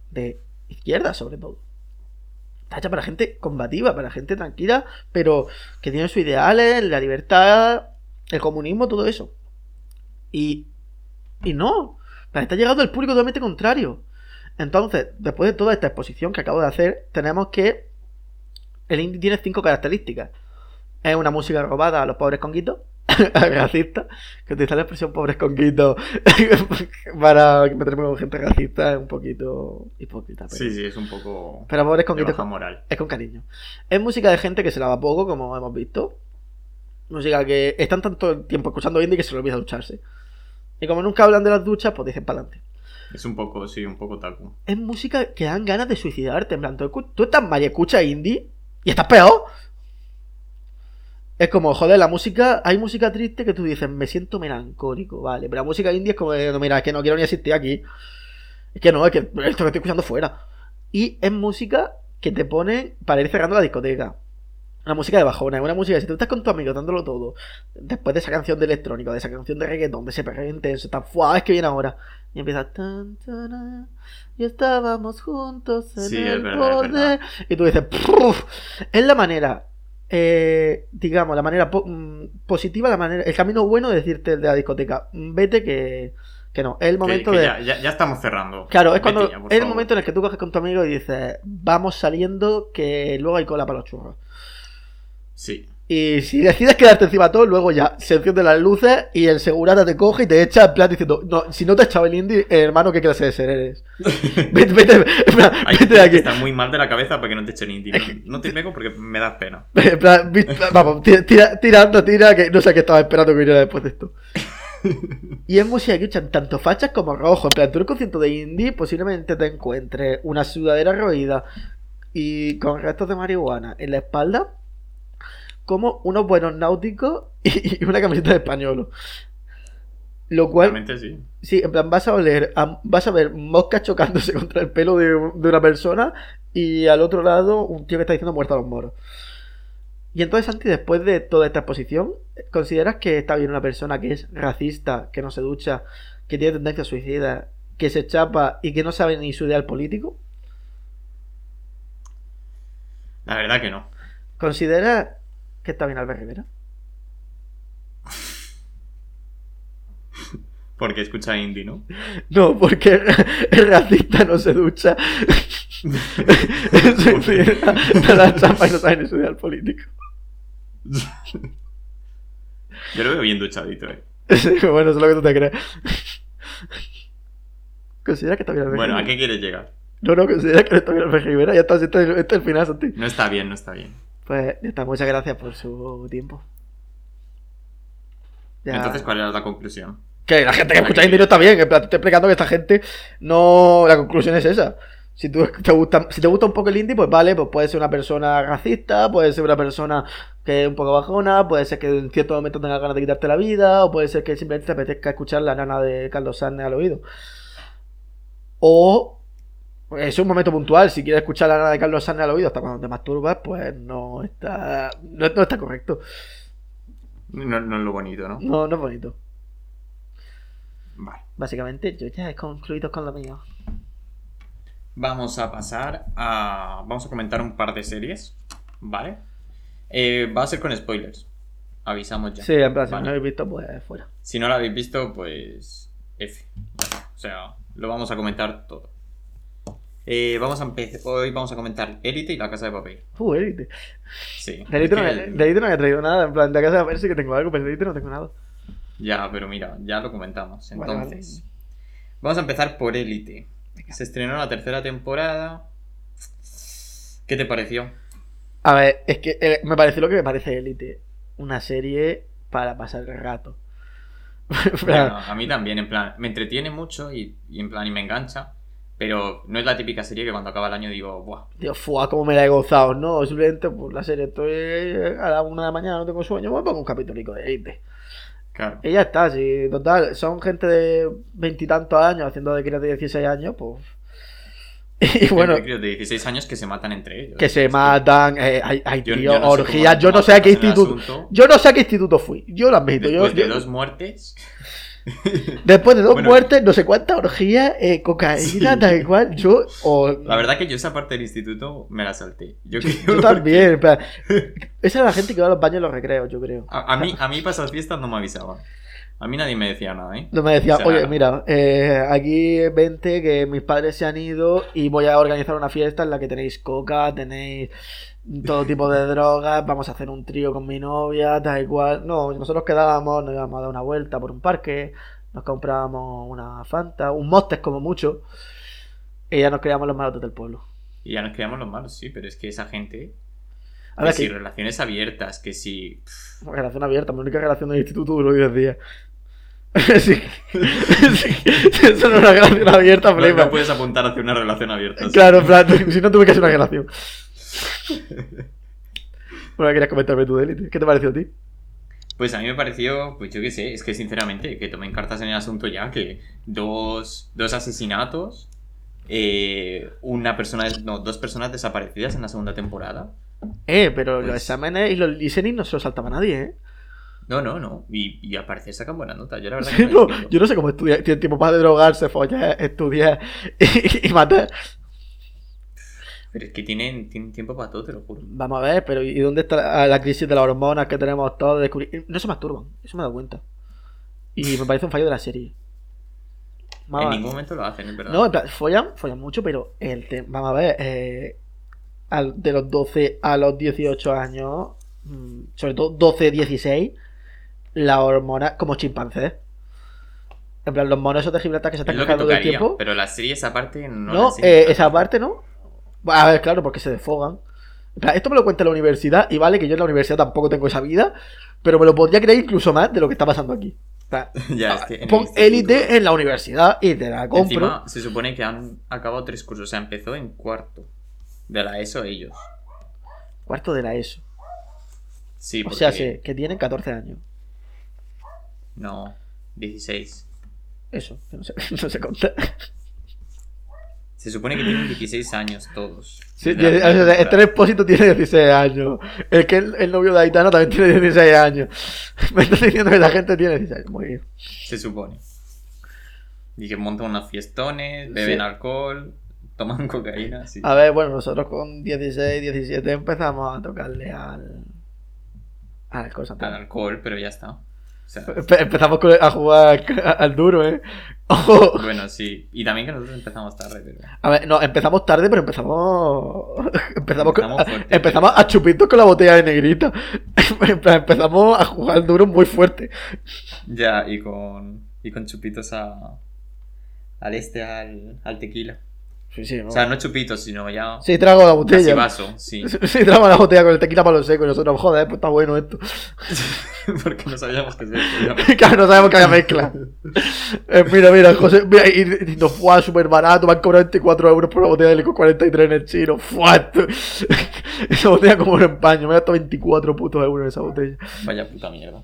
de izquierda, sobre todo. Está hecha para gente combativa, para gente tranquila, pero que tiene sus ideales, la libertad, el comunismo, todo eso. Y, y no, está llegando el público totalmente contrario. Entonces, después de toda esta exposición que acabo de hacer, tenemos que el indie tiene cinco características. Es una música robada a los pobres conguitos, racista, que utiliza la expresión pobres conguitos para meterme con gente racista es un poquito hipócrita. Pero... Sí, sí, es un poco. Pero pobres conguitos con... moral. es con cariño. Es música de gente que se lava poco, como hemos visto. Música que están tanto tiempo escuchando indie que se le olvida ducharse. Y como nunca hablan de las duchas, pues dicen para adelante. Es un poco, sí, un poco taco. Es música que dan ganas de suicidarte. En plan, tú, tú estás mal y escuchas indie y estás peor. Es como, joder, la música, hay música triste que tú dices, me siento melancólico, vale. Pero la música indie es como, mira, es que no quiero ni asistir aquí. Es que no, es que esto que estoy escuchando fuera. Y es música que te pone para ir cerrando la discoteca. Una música de bajona, es una música si tú estás con tu amigo dándolo todo, después de esa canción de electrónico, de esa canción de reggaetón, de ese perreo intenso, tan fuá, es que viene ahora. Y empieza tan, tan, y estábamos juntos en Sí, el verdad, verdad. Y tú dices, "Puf". es la manera, eh, digamos, la manera po- mm, positiva, la manera, el camino bueno de decirte de la discoteca, "Mm, vete que, que no, es el momento que de... ya, ya- ya estamos cerrando. Claro, es Vete cuando ya, es el momento en el que tú coges con tu amigo y dices, vamos saliendo que luego hay cola para los churros. Sí. Y si decides quedarte encima todo, luego ya se encienden las luces y el segurata te coge y te echa en plan diciendo, no, si no te ha echado el indie, hermano, ¿qué clase de ser eres? Vete, vete, plan, vete de aquí. estar muy mal de la cabeza para que no te echen indie. No, no te pego porque me das pena. En plan, vamos, tira, tira, tirando, tira, que no sé qué estaba esperando que viniera después de esto. Y es música que escuchan tanto fachas como rojos. En plan, tú en un concierto de indie posiblemente te encuentres una sudadera roída y con restos de marihuana en la espalda, como unos buenos náuticos y una camiseta de español. Lo cual, Realmente sí. sí, en plan, vas a oler, a- vas a ver moscas chocándose contra el pelo de, de una persona y al otro lado un tío que está diciendo muerto a los moros. Y entonces, Santi, después de toda esta exposición, ¿consideras que está bien una persona que es racista, que no se ducha, que tiene tendencia suicida, que se chapa y que no sabe ni su ideal político? La verdad que no. ¿Consideras que está bien Albert Rivera? Porque escucha indie, ¿no? No, porque el, racista no se ducha. se suicida, no la chapa y no sabe ni ideal político. Yo lo veo bien duchadito, eh. Sí, bueno, eso es lo que tú te crees. ¿Consideras que está bien Albert Bueno, ¿a qué quieres llegar? No, no, considera que está bien Albert Rivera. Ya está, este, es- este es el final, Santi. No está bien, no está bien. Pues ya está, muchas gracias por su tiempo. Ya. Entonces, ¿cuál era la conclusión? Que la gente que escucha indie no está bien. Te estoy explicando que esta gente no. La conclusión es esa. Si, tú, te gusta, si te gusta un poco el indie, pues vale, pues puede ser una persona racista, puede ser una persona que es un poco bajona, puede ser que en cierto momento tenga ganas de quitarte la vida, o puede ser que simplemente te apetezca escuchar la nana de Carlos Sánchez al oído. O es un momento puntual, si quieres escuchar la nana de Carlos Sánchez al oído hasta cuando te masturbas, pues no está, no, no está correcto. No, no es lo bonito, ¿no? No, no es bonito. Vale. Básicamente, yo ya he concluido con lo mío. Vamos a pasar a. Vamos a comentar un par de series. ¿Vale? Eh, va a ser con spoilers. Avisamos ya. Sí, en plan, si Vale. no lo habéis visto, pues fuera. Si no lo habéis visto, pues. F. O sea, lo vamos a comentar todo. Eh, vamos a empezar. Hoy vamos a comentar Élite y la casa de papel. Uh, Elite. Sí. De Elite, Es no, me- de Elite no me ha traído nada. En plan, de casa de ver sí que tengo algo, pero de Elite no tengo nada. Ya, pero mira, ya lo comentamos. Vale, vale. Entonces, vamos a empezar por Élite. Se estrenó la tercera temporada. ¿Qué te pareció? A ver, es que eh, me parece lo que me parece Elite. Una serie para pasar el rato. Bueno, a mí también, en plan, me entretiene mucho y, y en plan, y me engancha. Pero no es la típica serie que cuando acaba el año digo, ¡buah! Dios, fuá, cómo me la he gozado. No, simplemente por la serie. Estoy eh, a la una de la mañana, no tengo sueño. Me pongo un capítulo de Elite. Claro. Y ya está, sí, total. Son gente de veintitantos años haciendo de crías de 16 años, pues. Y bueno, críos de 16 años que se matan entre ellos. que se Es matan. eh, hay hay Yo- tío, yo no orgías. Yo no sé a qué instituto. Yo no sé a qué instituto fui. Yo lo admito. Yo, Después de yo- dos muertes. Después de dos Bueno. muertes, no sé cuántas orgías, eh, cocaína, Sí. tal cual. Yo, o- La verdad que yo esa parte del instituto me la salté. Yo, creo yo también. esa es la gente que va a los baños en los recreos, yo creo. A, a mí, a mí para esas fiestas no me avisaban. A mí nadie me decía nada, ¿eh? No me decía, O sea, oye, mira, eh, aquí vente que mis padres se han ido y voy a organizar una fiesta en la que tenéis coca, tenéis todo tipo de drogas, vamos a hacer un trío con mi novia, tal y cual. No, nosotros quedábamos, nos íbamos a dar una vuelta por un parque, nos comprábamos una Fanta, un Mostes como mucho, y ya nos creíamos los malotes del pueblo. Y ya nos creamos los malos, sí, pero es que esa gente. A ver, que si relaciones abiertas, que si. relación abierta, mi única relación del instituto duró 10 días. sí, sí, eso no es una relación abierta, No, flipa. no puedes apuntar hacia una relación abierta. sí. Claro, en plan, si no tuve que hacer una relación. Bueno, querías comentarme tú de élite. ¿Qué te pareció a ti? Pues a mí me pareció, pues yo qué sé, es que sinceramente, que tomen cartas en el asunto ya, que dos, dos asesinatos, eh, una persona, no, dos personas desaparecidas en la segunda temporada. Eh, pero los Pues- exámenes y los listening no se los saltaba nadie, ¿eh? No, no, no. Y, y al parecer sacan buena nota. Yo la verdad Sí, que me no, yo no sé cómo estudiar. Tiene tiempo para drogarse, follar, estudiar y, y matar. Pero es que tienen, tienen tiempo para todo, te lo juro. Vamos a ver, pero ¿y dónde está la, la crisis de las hormonas que tenemos todos? de descubrir? No se masturban, eso me he dado cuenta. Y me parece un fallo de la serie. Vamos En ningún momento lo hacen, es verdad. No, en plan, follan, follan mucho, pero el te- vamos a ver, eh, al- de los 12 a los 18 años, mm, sobre todo 12, 16, la hormona como chimpancés. En plan, los monos esos de Gibraltar que se es están quejando del tocaría, tiempo. pero la serie esa parte no, No, eh, esa parte no. A ver, claro, porque se desfogan. Esto me lo cuenta la universidad, y vale que yo en la universidad tampoco tengo esa vida, pero me lo podría creer incluso más de lo que está pasando aquí. Ya, es que pon élite en la universidad y te la compro. Encima, se supone que han acabado tres cursos. O sea, empezó en cuarto. De la ESO ellos. Cuarto de la ESO. Sí, O porque... sea, sí, que tienen 14 años. No, 16. Eso, no sé, no sé contar. Se supone que tienen 16 años todos. Sí, la este Expósito tiene 16 años. El que el, el novio de Aitana también tiene 16 años. Me estás diciendo que la gente tiene 16 años. Muy bien. Se supone. Y que montan unos fiestones, beben Sí. alcohol, toman cocaína. Sí. A ver, bueno, nosotros con 16, 17 empezamos a tocarle al. al. Al alcohol, pero ya está. Sea, Empe- Empezamos a jugar al duro, ¿eh? Ojo. bueno, sí. Y también que nosotros empezamos tarde, pero. A ver, no, empezamos tarde, pero empezamos. Empezamos, con- Empezamos fuerte. empezamos a chupitos con la botella de negrita. Empezamos a jugar duro muy fuerte. Ya, y con. Y con chupitos a. Al este, al, al tequila. Sí, sí, O sea, no chupitos, sino ya. Sí, trago la Casi botella. vaso, sí. Sí, trago la botella con el tequila para los seco y nosotros, joder, pues está bueno esto. Porque no sabíamos que se claro, no sabemos que había mezcla. Eh, mira, mira, José, mira, y, y nos fue súper barato, me han cobrado 24 euros por la botella de licor 43 en el chino. ¡Fua! esto- Esa botella como un empaño, me ha gastado 24 putos euros en esa botella. Vaya puta mierda.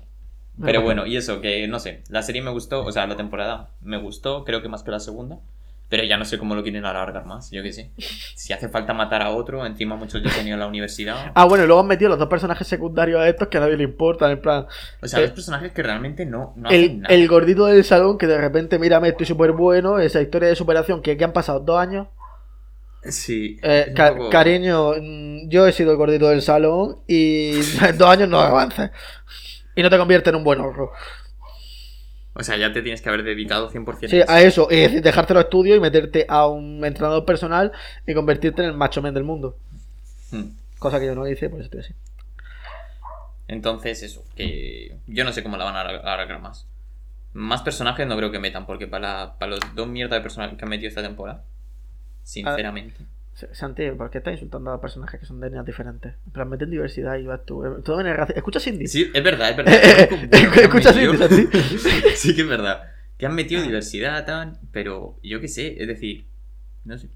Pero bueno, y eso, que no sé, la serie me gustó, o sea, la temporada me gustó, creo que más que la segunda, pero ya no sé cómo lo quieren alargar más, yo qué sé. Si hace falta matar a otro, encima muchos ya tenían la universidad. Ah, bueno, y luego han metido los dos personajes secundarios a estos que a nadie le importan, en plan, O sea, eh, los personajes que realmente no, no hacen el, nada. el gordito del salón que de repente, mírame, estoy súper bueno, esa historia de superación que, que han pasado dos años. Sí. Eh, ca- poco- Cariño, mm, yo he sido el gordito del salón y en dos años no avanzas. Y no te conviertes en un buen horror. O sea, ya te tienes que haber dedicado 100% Sí, a eso, es decir, dejarte los estudios y meterte a un entrenador personal y convertirte en el macho men del mundo. Hmm. Cosa que yo no hice, por eso estoy así. Entonces, eso, que yo no sé cómo la van a alargar más. Más personajes no creo que metan, porque para, los dos mierdas de personajes que han metido esta temporada, sinceramente. Santi, ¿por qué estás insultando a personajes que son de etnias diferentes? En plan, meten diversidad y vas tú. eh, Todo en el raci- Escucha Cindy. Sí, es verdad, es verdad. Escucha Cindy, sí que es verdad. Que han metido diversidad, tan, pero yo qué sé, es decir, no sé,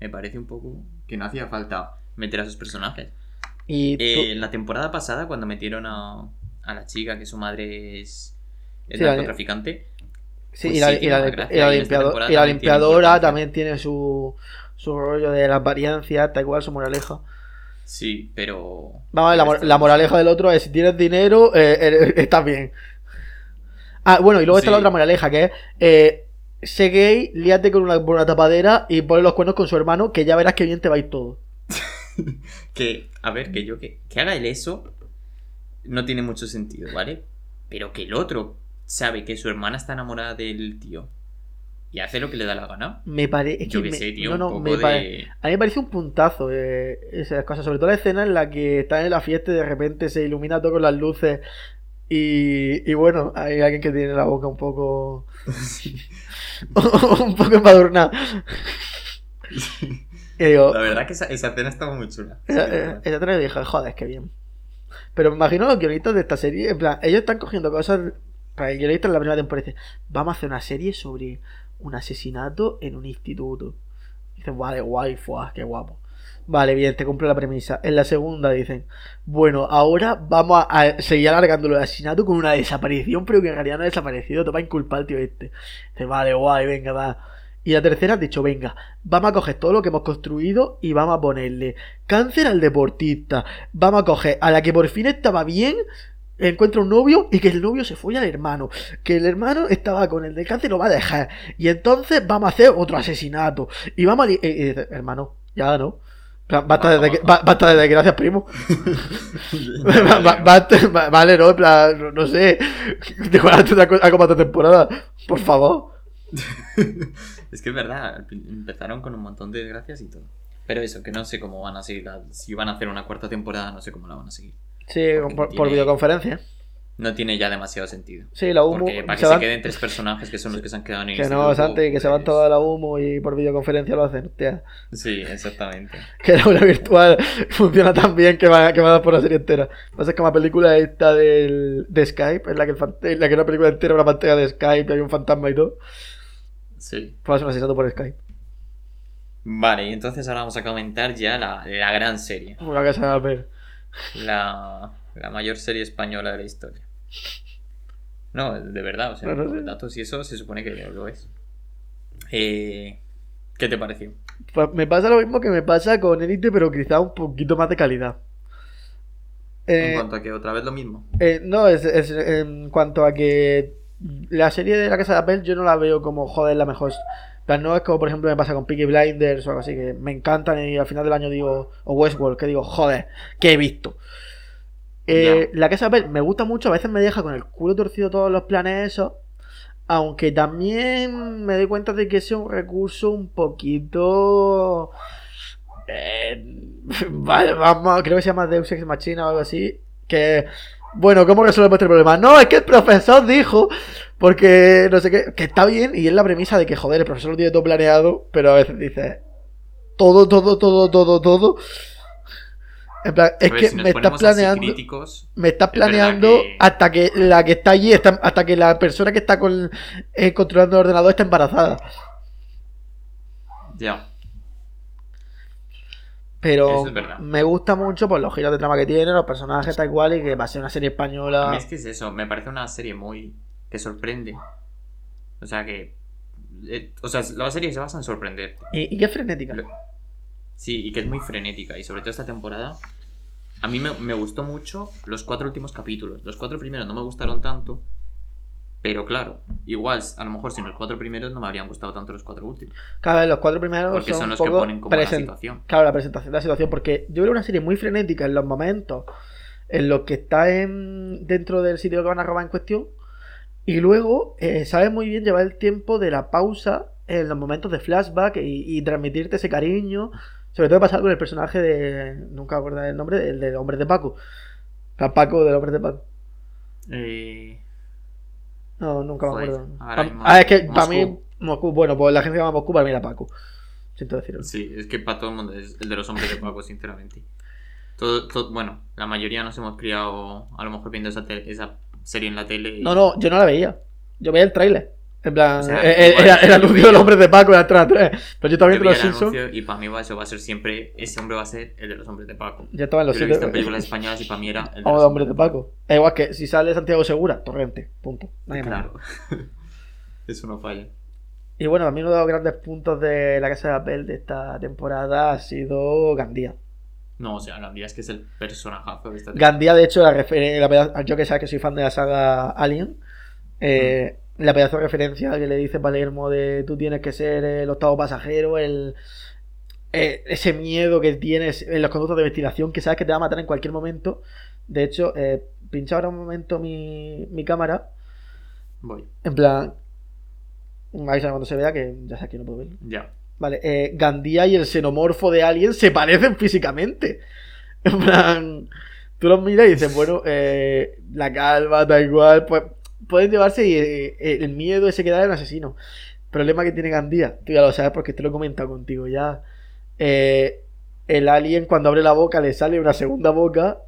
me parece un poco que no hacía falta meter a esos personajes. Y Eh, la temporada pasada, cuando metieron a, a la chica, que su madre es, es Sí, narcotraficante, sí, pues y la, sí, y la- y y limpiadora también tiene su, su rollo de la apariencia, tal igual su moraleja. sí, pero... Vamos a ver, la, moraleja del otro es si tienes dinero, eh, eh, estás bien. Ah, bueno, y luego está la otra moraleja, que es... Eh, sé gay, líate con una, una tapadera y ponle los cuernos con su hermano, que ya verás que bien te va a ir todo. Que, a ver, que yo que, que haga él eso no tiene mucho sentido, ¿vale? Pero que el otro sabe que su hermana está enamorada del tío y hace lo que le da la gana. Me parece... Yo que sé, tío, no, no, un poco me de... pare- A mí me parece un puntazo eh, esas cosas, sobre todo la escena en la que están en la fiesta y de repente se ilumina todo con las luces y, y bueno, hay alguien que tiene la boca un poco... un poco embadurnada. Digo, La verdad que esa, esa escena estaba muy chula. Esa, verdad. esa escena dije, joder, qué bien. Pero me imagino los guionistas de esta serie, en plan, ellos están cogiendo cosas... Para el guionista en la primera temporada dice, vamos a hacer una serie sobre un asesinato en un instituto. Dicen, vale, guay, fuah, qué guapo. Vale, bien, te cumplo la premisa. En la segunda dicen, bueno, ahora vamos a, seguir alargando el asesinato con una desaparición, pero que en realidad no ha desaparecido, te va a inculpar tío este. Dice, vale, guay, venga, va. Y la tercera has dicho, venga, vamos a coger todo lo que hemos construido y vamos a ponerle cáncer al deportista. Vamos a coger a la que por fin estaba bien, encuentra un novio y que el novio se fue al hermano. Que el hermano estaba con el del cáncer y lo va a dejar. Y entonces vamos a hacer otro asesinato. Y vamos a... y dice, hermano, ya no. Basta de, basta de desgracias, primo. Basta- vale, no, en plan, no, sé. Decorate para otra temporada. Por favor. es que es verdad, empezaron con un montón de desgracias y todo. Pero eso, que no sé cómo van a seguir. la- Si van a hacer una cuarta temporada, no sé cómo la van a seguir. Sí, por, videoconferencia. No tiene ya demasiado sentido. Sí, la humo. Porque para que se van- queden tres personajes que son los que se han quedado en el Que no, instituto, Santi, que se van pues- todos a la humo y por videoconferencia lo hacen. Hostia. Sí, exactamente. Que la aula virtual funciona tan bien que va, que va a dar por la serie entera. Pasa es que la película esta del, de Skype, en la, que el en la que una película entera una pantalla de Skype y hay un fantasma y todo, Sí. pues un asesinato por Skype. Vale, y entonces ahora vamos a comentar ya la, la gran serie. Una que se va a ver. La, la mayor serie española de la historia. No, de verdad, o sea, por datos y eso se supone que lo es. Eh, ¿Qué te pareció? Pues me pasa lo mismo que me pasa con Elite, pero quizá un poquito más de calidad. en Eh, cuanto a que otra vez lo mismo. eh, no, es, es en cuanto a que la serie de la Casa de Papel yo no la veo como, joder, la mejor. Plan, No es como, por ejemplo, me pasa con Peaky Blinders o algo así, que me encantan y al final del año digo, o Westworld, que digo, joder, ¿qué he visto? Eh, la Casa de Papel me gusta mucho, a veces me deja con el culo torcido todos los planes esos, aunque también me doy cuenta de que es un recurso un poquito... eh, vale, vamos, creo que se llama Deus Ex Machina o algo así, que... Bueno, ¿cómo resolvemos este problema? No, es que el profesor dijo, porque no sé qué, que está bien y es la premisa de que, joder, el profesor lo tiene todo planeado, pero a veces dice, todo, todo, todo, todo, todo. En plan, es ver, que si me estás planeando, críticos, me estás planeando que- hasta que la que está allí, está, hasta que la persona que está con, eh, controlando el ordenador está embarazada. ya. Pero es me gusta mucho por los giros de trama que tiene, los personajes tal cual y que va a ser una serie A española. mí es que es eso, me parece una serie muy. Que sorprende. O sea que. eh, o sea, la serie se basa en sorprender. Y, y que es frenética. Lo- Sí, y que es muy frenética. Y sobre todo esta temporada. A mí me, me gustó mucho los cuatro últimos capítulos. Los cuatro primeros no me gustaron tanto. Pero claro, igual, a lo mejor sin los cuatro primeros no me habrían gustado tanto los cuatro últimos. Vez los cuatro primeros Porque son, son los que ponen como la situación. Claro, la presentación de la situación, porque yo creo una serie muy frenética en los momentos en los que está en, dentro del sitio que van a robar en cuestión, y luego eh, sabe muy bien llevar el tiempo de la pausa en los momentos de flashback y, y transmitirte ese cariño, sobre todo pasar con el personaje de, nunca me acuerdo el nombre, el del hombre de Paco. Sea, Paco del hombre de Paco. Eh, No, nunca me acuerdo. ahora Pa- mismo ah, es que para mí, Moscú, bueno, pues la gente que llama Moscú para mí era Paco. Siento decirlo. sí, es que para todo el mundo es el de los hombres de Paco, sinceramente. Todo, todo- bueno, la mayoría nos hemos criado a lo mejor viendo esa serie en la tele. y- No, no, yo no la veía. Yo veía el tráiler. En plan, O sea, eh, eh, era el yo anuncio de los hombres de Paco en Antena 3. Pero yo también de los el Simpsons. y para mí va- eso va a ser siempre. Ese hombre va a ser el de los hombres de Paco. Ya estaba en los Yo lo he visto en películas españolas y para mí era el de los de hombres de Paco. Es igual que si sale Santiago Segura, Torrente. Punto. Nadie. Claro. Eso no falla. Y bueno, a mí uno de los grandes puntos de la Casa de Papel de esta temporada ha sido Gandía. No, o sea, Gandía es que es el personajazo de esta Gandía, de hecho, la la yo que sé que soy fan de la saga Alien, Eh, La pedazo de referencia que le dice Palermo de tú tienes que ser el octavo pasajero, el eh, ese miedo que tienes en los conductos de investigación que sabes que te va a matar en cualquier momento. De hecho, eh, pincha ahora un momento mi, mi cámara. Voy. En plan. Me avisa cuando se vea que ya sé que no puedo verlo. Ya. Vale, eh, Gandía y el xenomorfo de Alien se parecen físicamente. En plan, tú los miras y dices, bueno, eh, la calva, da igual, pues pueden llevarse y eh, el miedo ese que da un asesino. Problema que tiene Gandía, tú ya lo sabes porque te lo he comentado contigo ya. Eh, el alien cuando abre la boca le sale una segunda boca.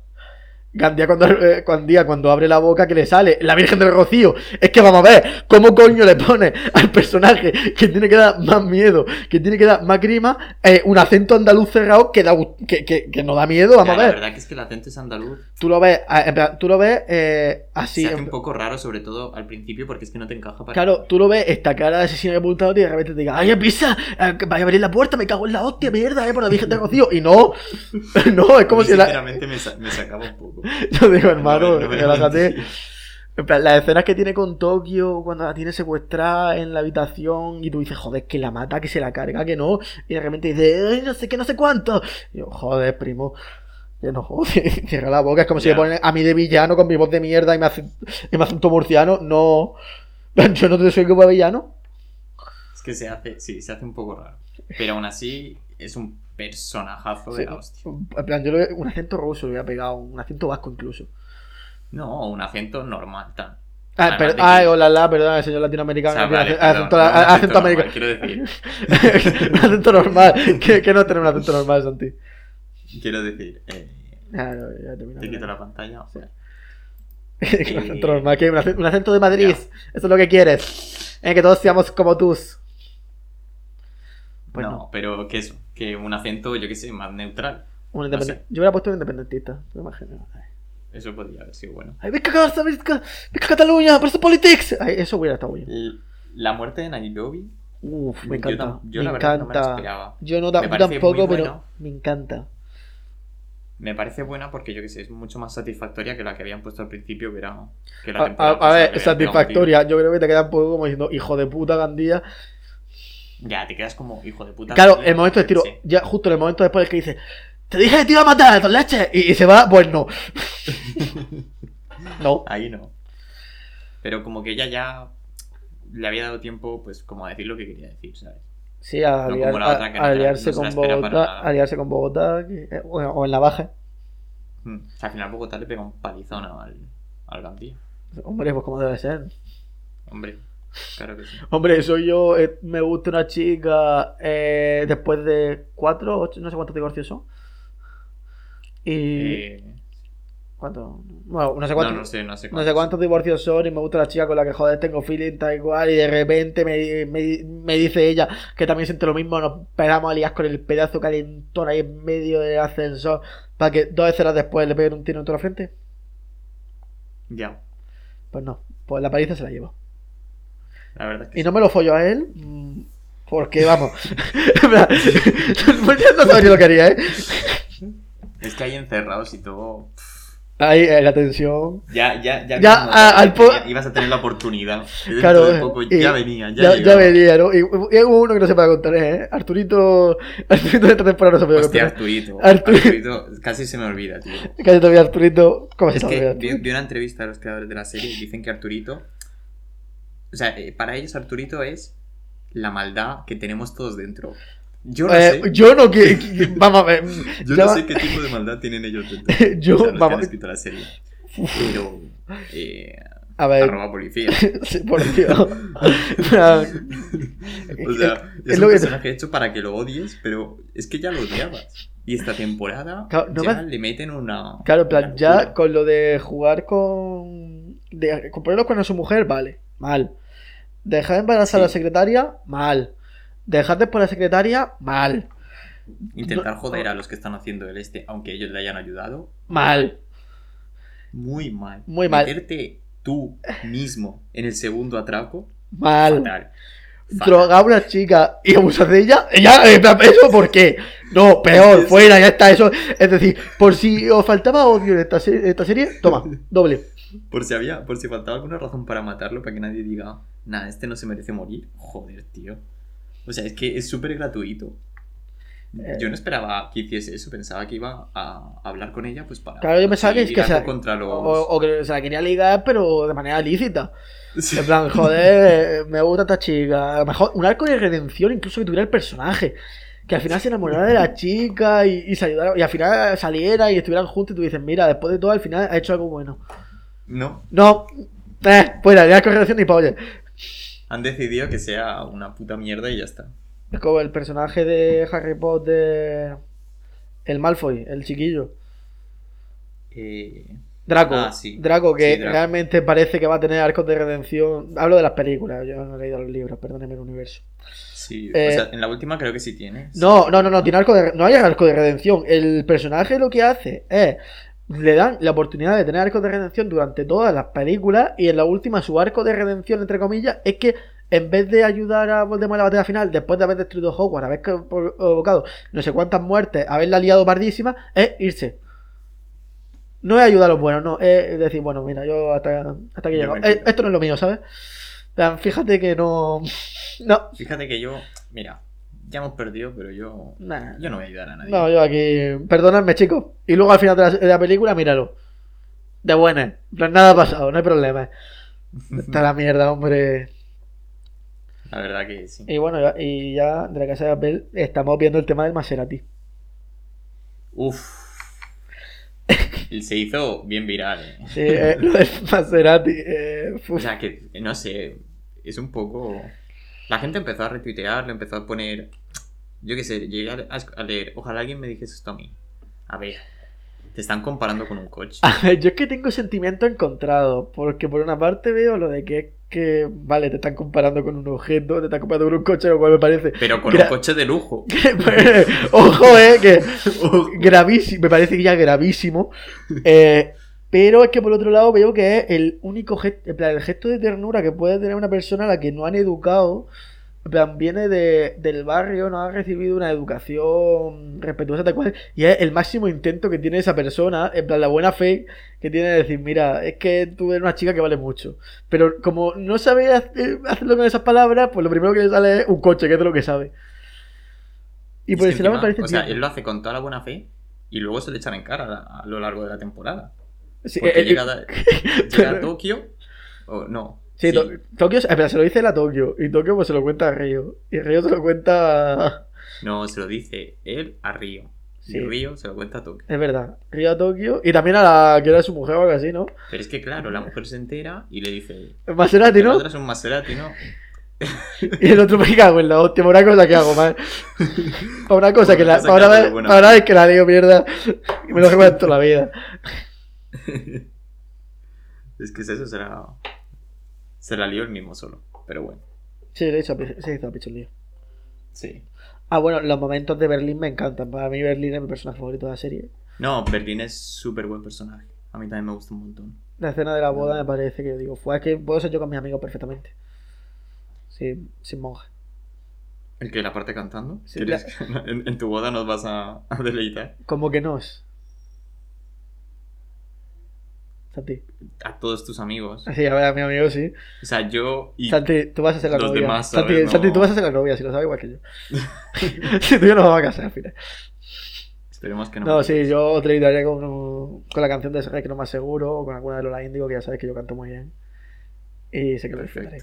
Gandía cuando, eh, Gandía cuando abre la boca que le sale la Virgen del Rocío. Es que vamos a ver, ¿cómo coño le pone al personaje que tiene que dar más miedo, que tiene que dar más grima, eh, un acento andaluz cerrado que, da, que, que, que no da miedo? Vamos Ya, a La ver. verdad que es que el acento es andaluz. Tú lo ves, tú lo ves eh, así. se hace un poco raro, sobre todo al principio, porque es que no te encaja para. Claro, tú lo ves, esta cara de asesino de apuntado y de repente te diga, ¡ay, pisa! eh, Vaya a abrir la puerta, me cago en la hostia, mierda, eh, por la Virgen de Rocío. Y no, no, es como si la. Sinceramente me, sa- me sacaba un poco. Yo digo, hermano, No, relájate. mentí. En plan, las escenas que tiene con Tokio cuando la tiene secuestrada en la habitación y tú dices, joder, que la mata, que se la carga, que no. Y de repente dice, ay, no sé qué, no sé cuánto. Y yo, joder, primo. Que no, cierra la boca. Es como si me ponen a mí de villano con mi voz de mierda y me hace, y me hace un murciano. No. Yo no te soy como villano. Es que se hace, sí, se hace un poco raro. Pero aún así, es un personajazo de la hostia. En plan, yo le un acento ruso le hubiera pegado, un acento vasco incluso. No, un acento normal, tan. Ah, ay, hola, la, perdón, el señor O latinoamericano. sea, vale, ace- perdón, acento, americano. quiero decir, un acento normal. que, que no tener un acento normal, Santi. quiero decir, eh, Ah, no, ya te quito la pantalla. Sí. joder. un acento normal, que un acento, un acento de Madrid. Eso es lo que quieres. Eh, que todos seamos como tú. Pues no, no. pero que eso, que un acento, yo qué sé, más neutral. Un no sé. Yo hubiera puesto un independentista. ¿Te lo imaginas? Ay. Eso podría haber sido bueno. Ay, visca Barça, visca, visca Cataluña, por eso politics. Ay, eso hubiera estado bien. L- La muerte de Nairobi, Uf, me Yo encanta. tam- yo me la verdad no me la esperaba. yo no Me tampoco, pero me encanta. me parece buena porque yo qué sé, es mucho más satisfactoria que la que habían puesto al principio, que era. Que la A, ver, que satisfactoria. Yo creo que te queda un poco como diciendo, hijo de puta, Gandía. Ya, te quedas como hijo de puta. Claro, el momento de tiro, sí. ya justo en el momento después que dice, te dije que te iba a matar, dos leches, y, y se va, pues no. no. Ahí no. Pero como que ella ya le había dado tiempo, pues, como a decir lo que quería decir, ¿sabes? Sí, a, No aliarse no con Bogotá, aliarse con Bogotá, que- eh, o, o en la baja. Mm. O sea, al final Bogotá le pega un palizón al, al Gandía. Hombre, pues como debe ser. Hombre, claro que sí. Hombre, soy yo, eh, me gusta una chica eh, después de cuatro, ocho, no sé cuántos divorcios son. Y... Eh, ¿Cuánto? Bueno, no sé cuántos. no sé, no sé No sé cuántos divorcios son y me gusta la chica con la que joder tengo feeling tal y cual y de repente me, me, me dice ella que también siente lo mismo, nos pegamos a liar con el pedazo calentón ahí en medio del ascensor para que dos escenas después le peguen un tiro en toda la frente. Ya, Pues no, pues la paliza se la llevo. La verdad es que Y sí. no me lo follo a él mm, porque vamos. Pues no sabría lo que haría, ¿eh? Es que ahí encerrados y todo. Ahí eh, la tensión. Ya, ya, ya. Ya, como a- que al po- tenía- ibas a tener la oportunidad. Claro, de poco y- ya venía, ya, Ya, ya llegaba. venía, ¿no? Y, y hubo uno que no se puede contar, ¿eh? Arturito. Arturito de esta temporada no se puede Hostia, contar. Arturito. Artur- Arturito. Casi se me olvida, tío. Casi todavía Arturito. ¿Cómo se Es que vi, vi una entrevista a los creadores de la serie y dicen que Arturito. O sea, eh, para ellos Arturito es la maldad que tenemos todos dentro. Yo no Eh, sé. yo no que, que- Vamos a ver. Yo no va- sé qué tipo de maldad tienen ellos dentro. Yo, o sea, los que vamos. han escrito la serie. Pero. Eh, A ver. arroba policía. sí, por Dios. O sea, Es es lo un que- personaje hecho para que lo odies, pero es que ya lo odiabas. Y esta temporada Claro, no ya me- le meten una. Claro, en plan, ya con lo de jugar con. De, con ponerlo con su mujer, vale. Mal. Dejar embarazar a la secretaria, mal. Dejar después a la secretaria, mal. Intentar joder a los que están haciendo el este, aunque ellos le hayan ayudado, Mal. muy mal. Muy mal. Meterte tú mismo en el segundo atraco, Mal. fatal. Fatal. drogar a una chica y abusar de ella, plan, ¿eso por qué? No, peor, fuera, ya está, eso. Es decir, por si os faltaba odio en esta, en esta serie, toma, doble. Por si había, por si faltaba alguna razón para matarlo, para que nadie diga, nada, este no se merece morir. Joder, tío. O sea, es que es súper gratuito. Eh. Yo no esperaba que hiciese eso, pensaba que iba a hablar con ella pues para Claro, yo pensaba que, conseguir que se, algo contra los... o, o que se la quería ligar, pero de manera lícita. Sí. En plan, joder, me gusta esta chica. A lo mejor un arco de redención, incluso que tuviera el personaje. Que al final se enamorara de la chica y, y se ayudara. Y al final saliera y estuvieran juntos y tú dices, mira, después de todo, al final ha hecho algo bueno. No, No, eh, fuera, de redención ni pa' oye. han decidido que sea una puta mierda y ya está. Es como el personaje de Harry Potter. El Malfoy, el chiquillo. Eh, Draco. Ah, sí. Draco, que Sí, Draco. realmente parece que va a tener arcos de redención. Hablo de las películas, yo no he leído los libros, perdóneme el universo. sí, Eh, o sea, en la última creo que sí tiene. No, no, no, no, tiene arco de, no hay arco de redención. El personaje lo que hace es. Le dan la oportunidad de tener arco de redención durante todas las películas. Y en la última, su arco de redención, entre comillas, es que en vez de ayudar a Voldemort en la batalla final, después de haber destruido Hogwarts, haber provocado no sé cuántas muertes, haberla liado pardísima, es irse. No es ayudar a los buenos, no, es decir, bueno, mira, yo hasta, hasta llegado. me Eh. Esto no es lo mío, ¿sabes? Fíjate que no. No, Fíjate que yo, mira, ya hemos perdido, pero yo, nah. yo no voy a ayudar a nadie. No, yo aquí. Perdonadme, chicos. Y luego al final de la, de la película, míralo. De buena. En plan, Nada ha pasado, no hay problema. Está la mierda, hombre. La verdad que sí. Y bueno, ya- y ya de la casa de papel estamos viendo el tema del Maserati. Uf. Se hizo bien viral, eh. Sí, eh, lo del Maserati. eh, O sea, que, no sé, es un poco... La gente empezó a retuitear, le empezó a poner... Yo qué sé, llegué a, leer, ojalá alguien me dijese esto a mí. A ver, te están comparando con un coche. A ver, yo es que tengo sentimientos encontrados. Porque por una parte veo lo de que que, vale, te están comparando con un objeto, te están comparando con un coche, lo cual me parece. Pero con un coche de lujo. Ojo, eh, que gravísimo, me parece ya gravísimo. Eh, pero es que por otro lado veo que es el único gesto, en plan, el gesto de ternura que puede tener una persona a la que no han educado. En plan, viene de, del barrio, no ha recibido una educación respetuosa tal cual. Y es el máximo intento que tiene esa persona, en plan, la buena fe que tiene de decir, mira, es que tú eres una chica que vale mucho. Pero como no sabe hacer- hacerlo con esas palabras, pues lo primero que le sale es un coche, que es de lo que sabe. Y por lado me parece O sea, él lo hace con toda la buena fe y luego se le echan en cara a, a lo largo de la temporada. Sí, Porque eh, eh, llega, a- llega a Tokio... O no. Sí, To- Tokio, espera, se lo dice él a Tokio. Y Tokio pues se lo cuenta a Río. Y Río se lo cuenta a... No, se lo dice él a Río. Sí. Y Río se lo cuenta a Tokio. Es verdad. Río a Tokio. Y también a la que era su mujer o algo así, ¿no? Pero es que, claro, la mujer se entera y le dice... Maserati, La ¿no? otra es un Maserati, ¿no? Y el otro me cago en la hostia. Para una cosa que hago, mal. Para una cosa que la... Para que una para que la digo mierda. Y me lo recuerdo toda la vida. Es que es eso, será... Se la lió el mismo solo. Pero bueno. Sí, le hizo, se hizo a picho el lío. Sí. Ah, bueno, los momentos de Berlín me encantan. Para mí Berlín es mi personaje favorito de la serie. No, Berlín es súper buen personaje. A mí también me gusta un montón. La escena de la boda me parece que yo digo, fue que puedo ser yo con mis amigos perfectamente. Sí, sin monje. ¿El que la parte cantando? Sí, ¿Quieres que en, en tu boda nos vas a, a deleitar? Como que no es. Santi. A todos tus amigos. Sí, a ver, a mi amigo sí. O sea, yo y... Santi, tú vas a ser la los novia. demás, Santi, ¿sabes? No. Santi, tú vas a ser la novia, si lo sabes igual que yo. si tú y yo nos vamos a casar al final. Esperemos que no. No, sí, yo te invitaría con, con la canción de que no más seguro, o con alguna de Lola Índigo, que ya sabes que yo canto muy bien. Y sé que lo disfrutaré.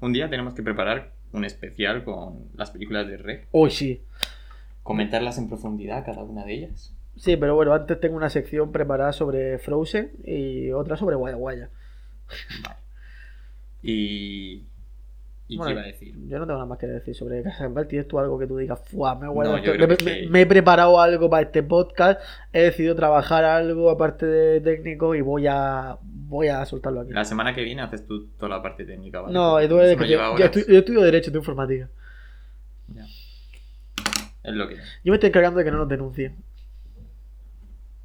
Un día tenemos que preparar un especial con las películas de Rec. Uy, sí. Comentarlas en profundidad, cada una de ellas. Sí, pero bueno, antes tengo una sección preparada sobre Frozen y otra sobre Guaya Guaya. Vale. Y... ¿Y Bueno, qué iba a decir? Yo no tengo nada más que decir sobre Casa Campbell. ¿Tienes tú algo que tú digas? Fuá, me, No, yo esto. creo me, que- me- me he preparado algo para este podcast. He decidido trabajar algo aparte de técnico y voy a voy a soltarlo aquí. La semana que viene haces tú toda la parte técnica, ¿vale? No, Porque Edu, es eso que yo, yo horas. estu- yo estudio Derecho de Informática. Ya. Es lo que... Yo me estoy encargando de que no nos denuncien.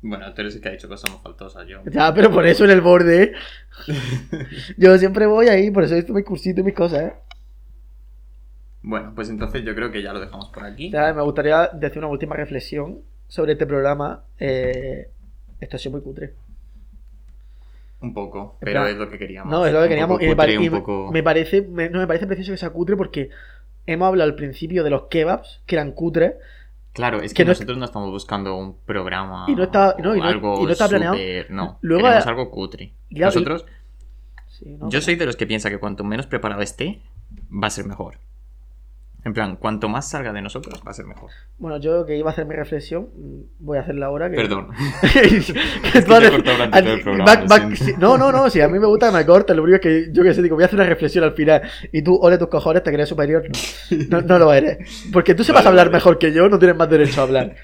Bueno, tú eres el que ha dicho que somos faltosas, yo. Ya, pero por eso en el borde. ¿eh? Yo siempre voy ahí, por eso he visto mis cursitos y mis cosas, ¿eh? Bueno, pues entonces yo creo que ya lo dejamos por aquí. Ya, me gustaría decir una última reflexión sobre este programa. Eh, esto ha sido muy cutre. Un poco, pero es lo que queríamos. No, es lo que queríamos. Y me, cutre, pare- un y me- poco- me parece, me- no me parece precioso que sea cutre porque hemos hablado al principio de los kebabs, que eran cutres, Claro, es que que, no- nosotros no estamos buscando un programa Y no está- o no, y no- algo y no está planeado. No, Luego queremos a- algo cutre. Nosotros, yo soy de los que piensa que cuanto menos preparado esté, va a ser mejor. En plan, cuanto más salga de nosotros, va a ser mejor. Bueno, yo que iba a hacer mi reflexión, mm, voy a hacerla ahora. Que... Perdón. lo no, no, no, si a mí me gusta que me cortes, lo único es que yo que sé, digo, voy a hacer una reflexión al final y tú, ole tus cojones, te crees superior. No, no, lo eres. Porque tú sepas Vale, hablar vale. mejor que yo, no tienes más derecho a hablar.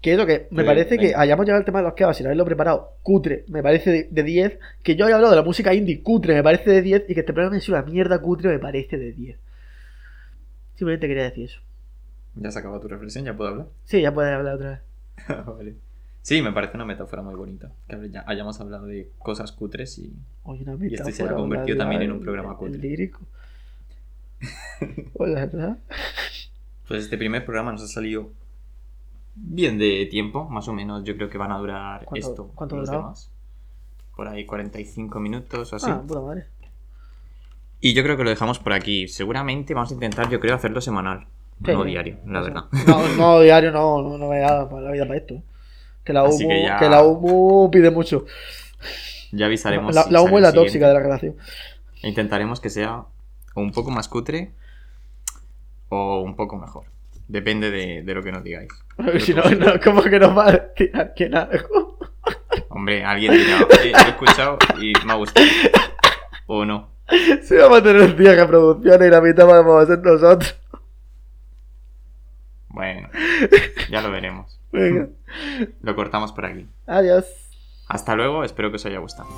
Que eso que me parece que hayamos llegado al tema de los kebabs sin haberlo preparado, cutre, me parece de- de 10. Que yo haya hablado de la música indie, cutre, me parece de 10. Y que este programa es una mierda cutre, me parece de 10. Simplemente quería decir eso. Ya se acabó tu reflexión, ya puedo hablar. Sí, ya puedes hablar otra vez. Vale. Sí, me parece una metáfora muy bonita. Que ya hayamos hablado de cosas cutres y. Oye, una Y este se ha convertido también en un programa el cutre. lírico. Hola, ¿verdad? Pues este primer programa nos ha salido bien de tiempo, más o menos. Yo creo que van a durar ¿Cuánto- esto. cuánto los demás. Por ahí 45 minutos o así. Ah, puta madre. Y yo creo que lo dejamos por aquí. Seguramente vamos a intentar, yo creo, hacerlo semanal. Sí. no diario, la verdad. No, no, diario no, no, no me da para la vida para esto. Que la Así humo, que la humo pide mucho. Ya avisaremos. La, la es la tóxica de la relación. Intentaremos que sea o un poco más cutre o un poco mejor. Depende de, de lo que nos digáis. si no, no, ¿cómo que nos va a tirar que algo? Hombre, alguien dirá, "Oye, lo he escuchado y me ha gustado. O no. Si vamos a tener 10 reproducciones y la mitad vamos a ser nosotros. Bueno, ya lo veremos. Venga. Lo cortamos por aquí. Adiós. Hasta luego, espero que os haya gustado.